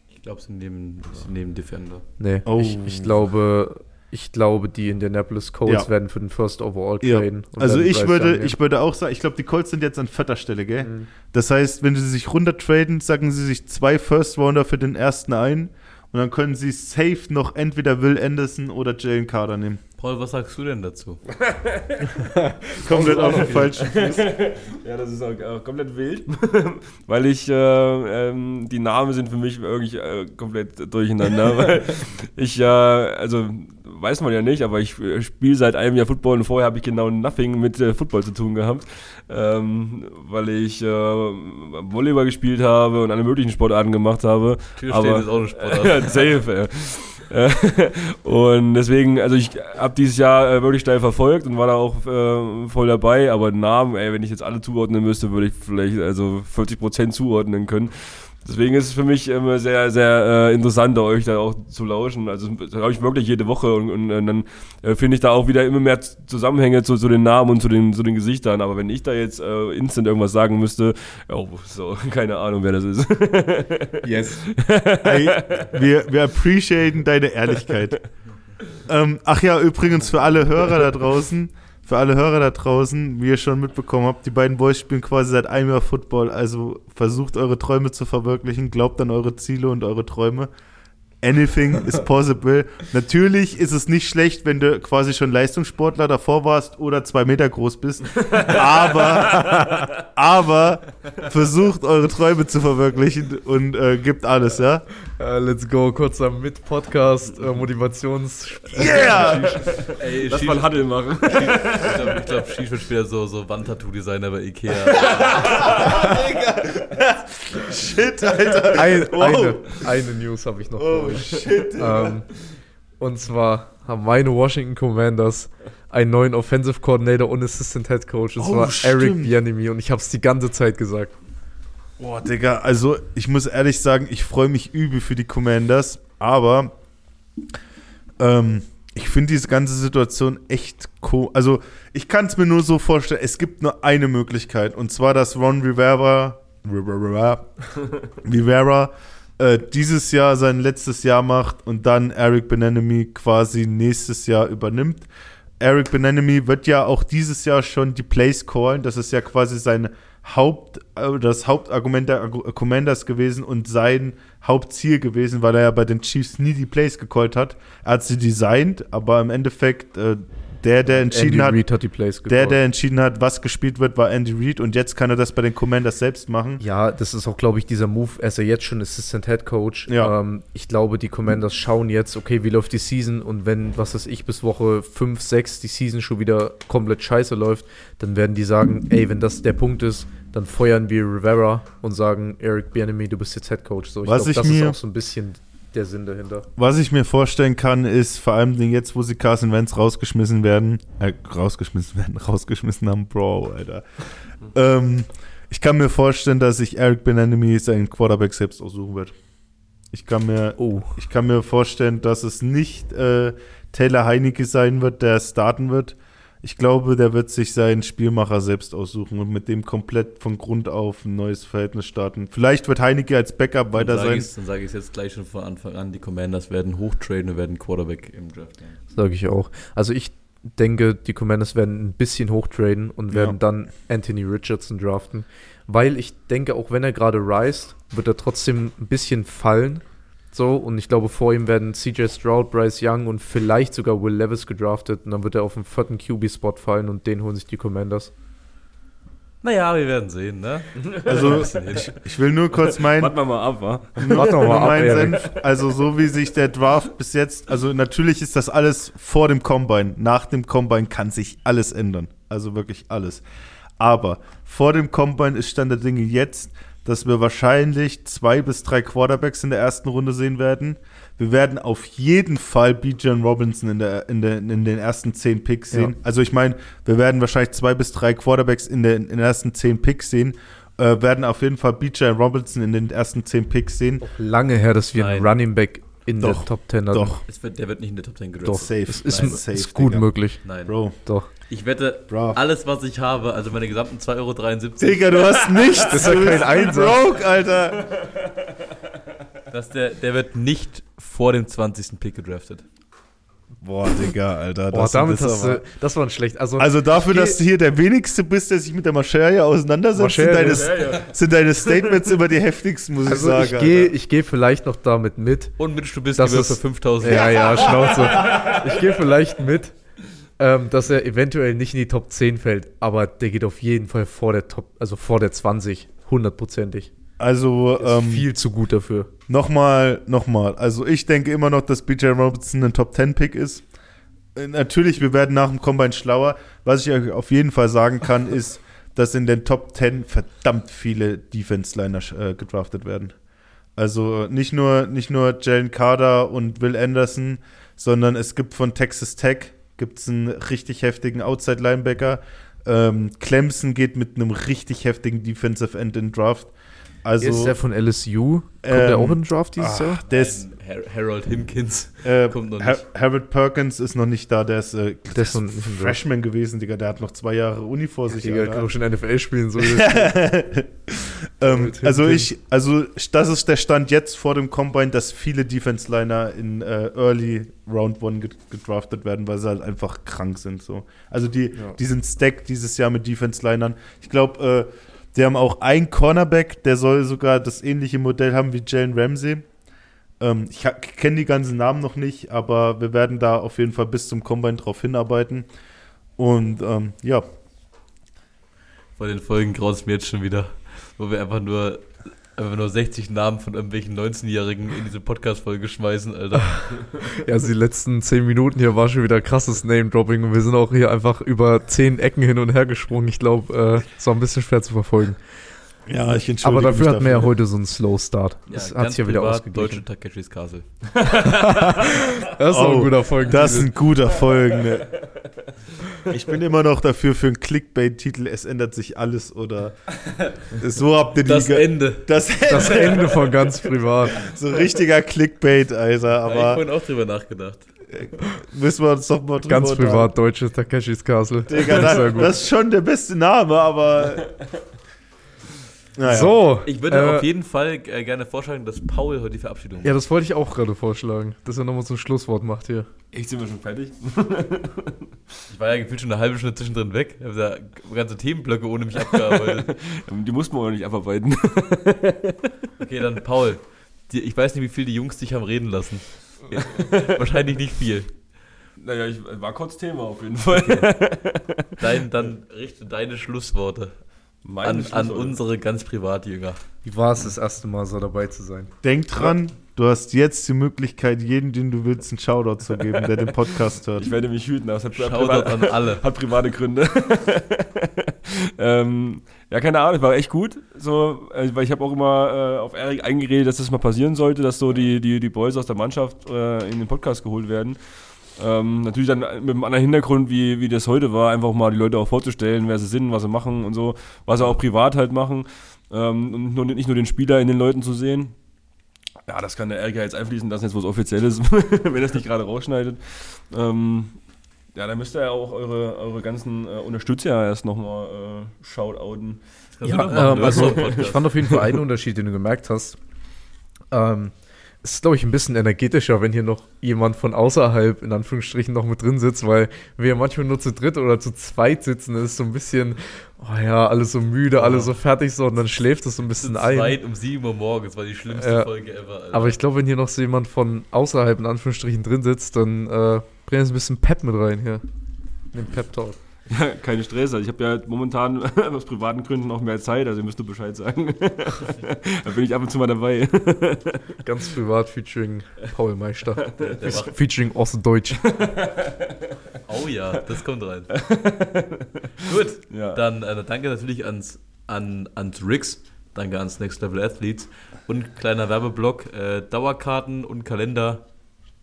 Ich glaube, sie nehmen, sie nehmen Defender. Nee, Oh. ich, ich glaube, ich glaube, die Indianapolis Colts Ja. werden für den First Overall Ja. traden. Also ich würde, ich würde auch sagen, ich glaube, die Colts sind jetzt an vierter Stelle, gell? nehmen. Das heißt, wenn sie sich runter traden, sagen sie sich zwei First Rounder für den ersten ein und dann können sie safe noch entweder Will Anderson oder Jalen Carter nehmen. Paul, was sagst du denn dazu? Komplett auf den falschen Fuß. Ja, das ist auch, äh, komplett wild, weil ich, äh, ähm, die Namen sind für mich wirklich äh, komplett durcheinander, weil ich ja, also weiß man ja nicht, aber ich äh, spiele seit einem Jahr Football und vorher habe ich genau nothing mit äh, Football zu tun gehabt, ähm, weil ich äh, Volleyball gespielt habe und alle möglichen Sportarten gemacht habe. Türstehen ist auch eine Sportart. ja, safe. Äh, und deswegen, also ich habe dieses Jahr äh, wirklich steil verfolgt und war da auch äh, voll dabei, aber Namen, ey, wenn ich jetzt alle zuordnen müsste, würde ich vielleicht also 40% zuordnen können. Deswegen ist es für mich immer sehr, sehr äh, interessant, euch da auch zu lauschen. Also das habe ich wirklich jede Woche und, und, und dann äh, finde ich da auch wieder immer mehr Zusammenhänge zu, zu den Namen und zu den, zu den Gesichtern. Aber wenn ich da jetzt äh, instant irgendwas sagen müsste, oh, so, keine Ahnung, wer das ist. Yes. Ey, wir, wir appreciaten deine Ehrlichkeit. Ähm, ach ja, übrigens für alle Hörer da draußen, für alle Hörer da draußen, wie ihr schon mitbekommen habt, die beiden Boys spielen quasi seit einem Jahr Football, also versucht eure Träume zu verwirklichen, glaubt an eure Ziele und eure Träume. Anything is possible. Natürlich ist es nicht schlecht, wenn du quasi schon Leistungssportler davor warst oder zwei Meter groß bist. Aber, aber versucht eure Träume zu verwirklichen und äh, gibt alles, ja? Äh, let's go, kurzer Mit-Podcast, äh, Motivations... Yeah! Ey, Lass mal Huddle machen. Ich glaube, ich glaub, Shish wird später so, so Wandtattoo-Designer bei Ikea. Shit, Alter. Ein, Wow. eine, eine News habe ich noch für Oh, euch. shit. Ähm, und zwar haben meine Washington Commanders einen neuen Offensive Coordinator und Assistant Head Coach. Und Oh, zwar stimmt. Eric Bieniemy. Und ich habe es die ganze Zeit gesagt. Boah, Digga, also ich muss ehrlich sagen, ich freue mich übel für die Commanders, aber ähm, ich finde diese ganze Situation echt cool. Also ich kann es mir nur so vorstellen, es gibt nur eine Möglichkeit und zwar, dass Ron Rivera, Rivera, Rivera äh, dieses Jahr sein letztes Jahr macht und dann Eric Benenemy quasi nächstes Jahr übernimmt. Eric Benenemy wird ja auch dieses Jahr schon die Plays callen. Das ist ja quasi sein Haupt, äh, das Hauptargument der Argu- Commanders gewesen und sein Hauptziel gewesen, weil er ja bei den Chiefs nie die Plays gecallt hat. Er hat sie designt, aber im Endeffekt äh, der, der entschieden Andy hat, Reid hat die Plays der, der entschieden hat, was gespielt wird, war Andy Reid und jetzt kann er das bei den Commanders selbst machen. Ja, das ist auch, glaube ich, dieser Move. Er ist ja jetzt schon Assistant Head Coach. Ja. Ähm, ich glaube, die Commanders schauen jetzt, okay, wie läuft die Season und wenn, was weiß ich, bis Woche 5, 6 die Season schon wieder komplett scheiße läuft, dann werden die sagen, ey, wenn das der Punkt ist, dann feuern wir Rivera und sagen, Eric Bieniemy, du bist jetzt Head Coach. So, ich glaube, das mir- ist auch so ein bisschen der Sinn dahinter. Was ich mir vorstellen kann, ist vor allem jetzt, wo sie Carson Wentz rausgeschmissen werden, äh, rausgeschmissen werden, rausgeschmissen haben, Bro, Alter. ähm, ich kann mir vorstellen, dass sich Eric Benenemy seinen Quarterback selbst aussuchen wird. Ich kann mir, Oh. ich kann mir vorstellen, dass es nicht äh, Taylor Heinecke sein wird, der starten wird. Ich glaube, der wird sich seinen Spielmacher selbst aussuchen und mit dem komplett von Grund auf ein neues Verhältnis starten. Vielleicht wird Heinecke als Backup weiter dann sein. ich dann sage ich es jetzt gleich schon von Anfang an, die Commanders werden hochtraden und werden Quarterback im Draft. Sage ich auch. Also ich denke, die Commanders werden ein bisschen hochtraden und werden Ja. dann Anthony Richardson draften. Weil ich denke, auch wenn er gerade reist, wird er trotzdem ein bisschen fallen. So, und ich glaube, vor ihm werden CJ Stroud, Bryce Young und vielleicht sogar Will Levis gedraftet. Und dann wird er auf den vierten QB-Spot fallen und den holen sich die Commanders. Naja, wir werden sehen, ne? Also, ich, ich will nur kurz meinen. Warten wir mal ab, wa? Warte noch mal ab. Senf, also so wie sich der Draft bis jetzt, also natürlich ist das alles vor dem Combine. Nach dem Combine kann sich alles ändern. Also wirklich alles. Aber vor dem Combine ist Stand der Dinge jetzt, dass wir wahrscheinlich zwei bis drei Quarterbacks in der ersten Runde sehen werden. Wir werden auf jeden Fall Bijan Robinson in, der, in, der, in den ersten zehn Picks Ja. sehen. Also ich meine, wir werden wahrscheinlich zwei bis drei Quarterbacks in, der, in den ersten zehn Picks sehen. Äh, werden auf jeden Fall Bijan Robinson in den ersten zehn Picks sehen. Lange her, dass wir einen Nein. Running Back in Doch, der Top 10 hatten. Doch, Es wird, der wird nicht in der Top 10 Doch, gedraftet. Safe. Es ist, Nein, ist safe, gut Digga. möglich. Nein. Bro. Doch. Ich wette, Bro. alles, was ich habe, also meine gesamten 2,73 Euro, Digga, du hast nichts. Das ist ja kein Einsatz. Broke, Alter. dass der, der wird nicht vor dem 20. Pick gedraftet. Boah, Digga, Alter. Boah, das, damit das hast aber- du, das war ein schlecht. Also, Also dafür, dass du hier der wenigste bist, der sich mit der Materie auseinandersetzt, sind deine, sind deine Statements immer die heftigsten, muss also ich ich sagen. gehe ich geh vielleicht noch damit mit. Und Mitch, du bist Das die ist- für 5000. Ja, ja, Schnauze. Ich gehe vielleicht mit, ähm, dass er eventuell nicht in die Top 10 fällt, aber der geht auf jeden Fall vor der Top, also vor der 20, hundertprozentig. Also, Ist ähm, viel zu gut dafür. Nochmal, nochmal. Also ich denke immer noch, dass BJ Robinson ein Top-10-Pick ist. Äh, Natürlich, wir werden nach dem Combine schlauer. Was ich euch auf jeden Fall sagen kann, ist, dass in den Top 10 verdammt viele Defense-Liner äh, gedraftet werden. Also nicht nur, nicht nur Jalen Carter und Will Anderson, sondern es gibt von Texas Tech gibt's einen richtig heftigen Outside-Linebacker. Ähm, Clemson geht mit einem richtig heftigen Defensive End in Draft. Also, ist der von LSU? Kommt ähm, der auch in den Draft dieses ach, Jahr? der ist, Har- Harold Hinkins. äh, kommt noch nicht. Harold Perkins ist noch nicht da, der ist, äh, Der ist noch nicht im Draft. Freshman gewesen, Digga, der hat noch zwei Jahre Uni vor sich. Digga, Alter. kann auch schon NFL spielen. So ähm, also ich, also das ist der Stand jetzt vor dem Combine, dass viele Defense-Liner in äh, Early Round One get- gedraftet werden, weil sie halt einfach krank sind. So. Also die, Ja. die sind stacked dieses Jahr mit Defense-Linern. Ich glaube, äh, die haben auch einen Cornerback, der soll sogar das ähnliche Modell haben wie Jalen Ramsey. Ähm, ich kenne die ganzen Namen noch nicht, aber wir werden da auf jeden Fall bis zum Combine drauf hinarbeiten. Und ähm, ja, Vor den Folgen graut mir jetzt schon wieder, wo wir einfach nur, einfach nur 60 Namen von irgendwelchen 19-Jährigen in diese Podcast-Folge schmeißen, Alter. Ja, also die letzten 10 Minuten hier war schon wieder krasses Name-Dropping und wir sind auch hier einfach über 10 Ecken hin und her gesprungen. Ich glaube, äh, es war ein bisschen schwer zu verfolgen. ja, ich entschuldige Aber dafür mich hatten wir ja heute so einen Slow-Start. Ja, Das hat sich ja wieder ausgeglichen. Deutsche Takeshis Castle. Das ist auch ein Oh, guter Folgen. Das ist ein guter Folgen. Ne? Ich bin immer noch dafür für einen Clickbait-Titel. Es ändert sich alles oder so habt ihr die Das ge- Ende. das, das Ende von ganz privat. so richtiger Clickbait, Alter. Da hab ich Aber vorhin auch drüber nachgedacht. müssen wir uns doch mal drüber Ganz privat, deutsches Takeshis Castle. Digga, Das ist ja das, gut. das ist schon der beste Name, aber naja. So. Ich würde äh, auf jeden Fall äh, gerne vorschlagen, dass Paul heute die Verabschiedung macht. Ja, das wollte ich auch gerade vorschlagen, dass er nochmal so ein Schlusswort macht hier. Echt, sind wir schon fertig? Ich war ja gefühlt schon eine halbe Stunde zwischendrin weg. Ich habe da ganze Themenblöcke ohne mich abgearbeitet. Die mussten wir auch nicht abarbeiten. Okay, dann Paul. Die, ich weiß nicht, wie viel die Jungs dich haben reden lassen. Wahrscheinlich nicht viel. Naja, ich war kurz Thema auf jeden Fall. Dein, dann richte deine Schlussworte an, an unsere ganz Privatjünger. Wie war es das erste Mal so dabei zu sein? Denk dran, du hast jetzt die Möglichkeit, jeden, den du willst, einen Shoutout zu geben, der den Podcast hört. Ich werde mich hüten, aber es hat, Shoutout privat, an alle. hat private Gründe. ähm, Ja, keine Ahnung, war echt gut. So, äh, weil ich habe auch immer äh, auf Erik eingeredet, dass das mal passieren sollte, dass so die, die, die Boys aus der Mannschaft äh, in den Podcast geholt werden. Ähm, natürlich dann mit einem anderen Hintergrund, wie, wie das heute war, einfach mal die Leute auch vorzustellen, wer sie sind, was sie machen und so, was sie auch privat halt machen. Ähm, und nur, nicht nur den Spieler in den Leuten zu sehen. Ja, das kann der ja jetzt einfließen lassen, jetzt wo es offiziell ist, wenn er es nicht gerade rausschneidet. Ähm, ja, dann müsst ihr ja auch eure, eure ganzen äh, Unterstützer erst nochmal äh, shoutouten. Das machen, ähm, also ich fand auf jeden Fall einen Unterschied, den du gemerkt hast. Ähm, ist, glaube ich, ein bisschen energetischer, wenn hier noch jemand von außerhalb in Anführungsstrichen noch mit drin sitzt, weil wir ja manchmal nur zu dritt oder zu zweit sitzen. Das ist so ein bisschen, oh ja, alle so müde, alle so fertig so und dann schläft es so ein bisschen Zu ein. zweit um 7 Uhr morgens war die schlimmste Ja. Folge ever. Alter. Aber ich glaube, wenn hier noch so jemand von außerhalb in Anführungsstrichen drin sitzt, dann äh, bringt es ein bisschen Pep mit rein hier. Den Pep Talk. Ja, keine Stress. Also ich habe ja momentan aus privaten Gründen auch mehr Zeit, also ihr müsst nur Bescheid sagen. da bin ich ab und zu mal dabei. Ganz privat featuring Paul Meister. der, der featuring Ostdeutsch. oh ja, das kommt rein. Gut, Ja. dann äh, danke natürlich ans, an, ans Rix, danke ans Next Level Athletes und kleiner Werbeblock, äh, Dauerkarten und Kalender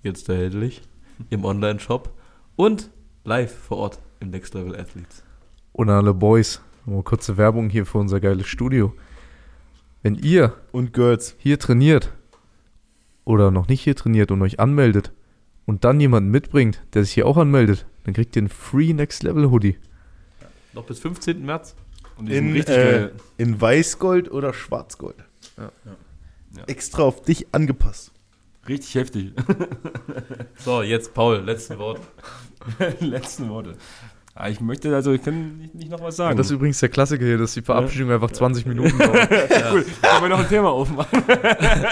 jetzt erhältlich im Online-Shop und live vor Ort im Next Level Athletes. Und an alle Boys, nur kurze Werbung hier für unser geiles Studio. Wenn ihr Und Girls. hier trainiert oder noch nicht hier trainiert und euch anmeldet und dann jemanden mitbringt, der sich hier auch anmeldet, dann kriegt ihr einen Free Next Level Hoodie. Noch bis 15. März. Und die sind In, richtig äh, geil. in Weißgold oder Schwarzgold. Ja. Ja. Extra auf dich angepasst. Richtig heftig. So, jetzt Paul, letzte Wort. Letzten Worte. Ah, ich möchte, also ich kann nicht, nicht noch was Ja, sagen. das ist übrigens der Klassiker hier, dass die Verabschiedung einfach 20 Minuten dauert. cool. Können wir noch ein Thema aufmachen?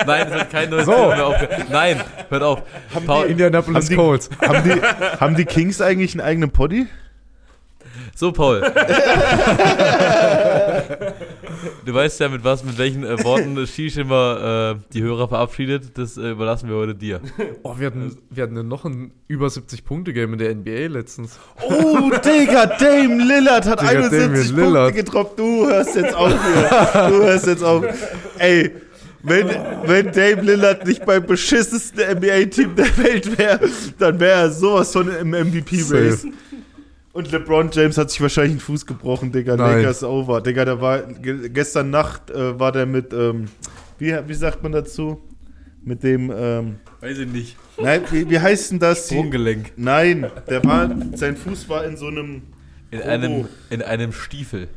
Nein, es hat kein neues So. Thema mehr aufge Nein, hört auf. Paul, Indianapolis Haben die- Colts. haben, die, haben die Kings eigentlich einen eigenen Poddy? So, Paul. Du weißt ja, mit was, mit welchen äh, Worten Shish immer äh, die Hörer verabschiedet. Das äh, überlassen wir heute dir. Oh, wir hatten, wir hatten ja noch ein über 70-Punkte-Game in der NBA letztens. Oh, Digga, Dame Lillard hat Digga, 71 Damian Punkte Lillard. gedroppt. Du hörst jetzt auf hier. Du hörst jetzt auf. Ey, wenn, wenn Dame Lillard nicht beim beschissensten NBA-Team der Welt wäre, dann wäre er sowas von im MVP-Race. Und LeBron James hat sich wahrscheinlich einen Fuß gebrochen, Digga. Nein. Lakers over. Digga, der war ge gestern Nacht äh, war der mit, ähm, wie, wie sagt man dazu? Mit dem, ähm, Weiß ich nicht. nein, wie, wie heißt denn das? Sprunggelenk. nein, der war, sein Fuß war in so einem, In Oh. einem, in einem Stiefel.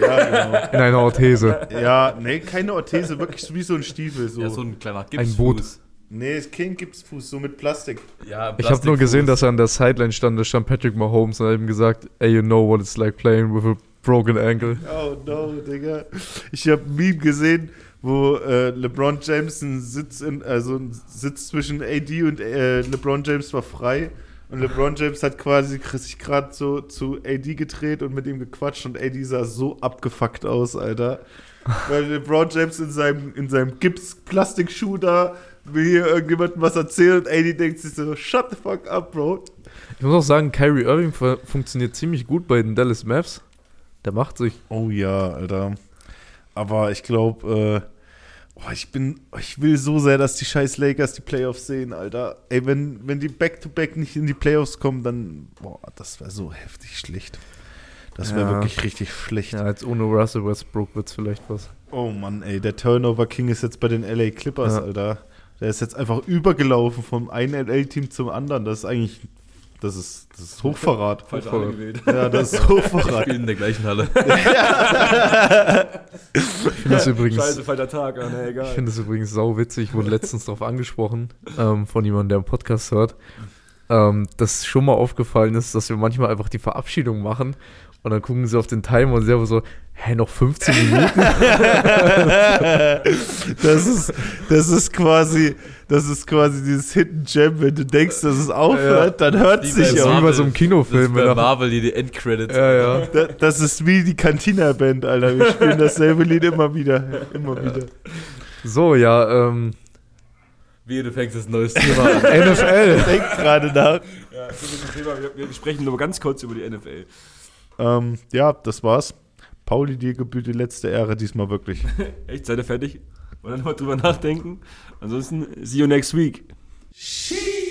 ja, genau. In einer Orthese. Ja, nee, keine Orthese, wirklich wie so ein Stiefel. So. Ja, so ein kleiner Ein Boot. Nee, ist kein Gipsfuß, so mit Plastik. Ja, Ich habe nur gesehen, dass er an der Sideline stand, da stand Patrick Mahomes und hat ihm gesagt, ey, you know what it's like playing with a broken ankle. Oh no, Digga. Ich habe ein Meme gesehen, wo äh, LeBron James ein Sitz, in, also ein Sitz zwischen AD und äh, LeBron James war frei. Und LeBron James hat quasi sich gerade so zu AD gedreht und mit ihm gequatscht und AD sah so abgefuckt aus, Alter. Weil LeBron James in seinem, in seinem Gips-Plastikschuh da will hier irgendjemandem was erzählt und AD denkt sich so, shut the fuck up, Bro. Ich muss auch sagen, Kyrie Irving fu- funktioniert ziemlich gut bei den Dallas Mavs. Der macht sich. Oh ja, Alter. Aber ich glaube, äh, oh, ich bin, ich will so sehr, dass die scheiß Lakers die Playoffs sehen, Alter. Ey, wenn, wenn die Back-to-Back nicht in die Playoffs kommen, dann, boah, das wäre so heftig schlecht. Das wäre Ja. wirklich richtig schlecht. Ja, jetzt ohne Russell Westbrook wird's vielleicht was. Oh Mann, ey, der Turnover King ist jetzt bei den LA Clippers, Ja. Alter. Der ist jetzt einfach übergelaufen vom einen LA-Team zum anderen. Das ist eigentlich, das ist, das ist Hochverrat. Falsche Halle gewählt. Ja, das ist Hochverrat. Spielen in der gleichen Halle. Ich finde das übrigens, Scheiße, falscher Tag, ah, ne, egal. ich finde das übrigens sau witzig. Ich wurde letztens darauf angesprochen ähm, von jemandem, der einen Podcast hört, ähm, dass schon mal aufgefallen ist, dass wir manchmal einfach die Verabschiedung machen und dann gucken sie auf den Timer und selber so, hä, noch 15 Minuten? Das ist, das ist quasi, das ist quasi dieses Hidden Gem, wenn du denkst, dass es aufhört, dann hört es sich ist auf. wie bei so einem Kinofilm, Das ist bei Marvel die, die Endcredits. ja, ja. Da- Das ist wie die Cantina-Band, Alter. Wir spielen dasselbe Lied immer wieder. Immer wieder. So, ja, ähm, Wie du fängst das neues Thema an. NFL. Denk gerade nach. Ja, das ist ein Thema, wir, wir sprechen nur ganz kurz über die NFL. Ähm, ja, das war's. Pauli, dir gebührt die letzte Ehre diesmal wirklich. Echt, seid ihr fertig? Und dann mal drüber nachdenken. Ansonsten, see you next week. She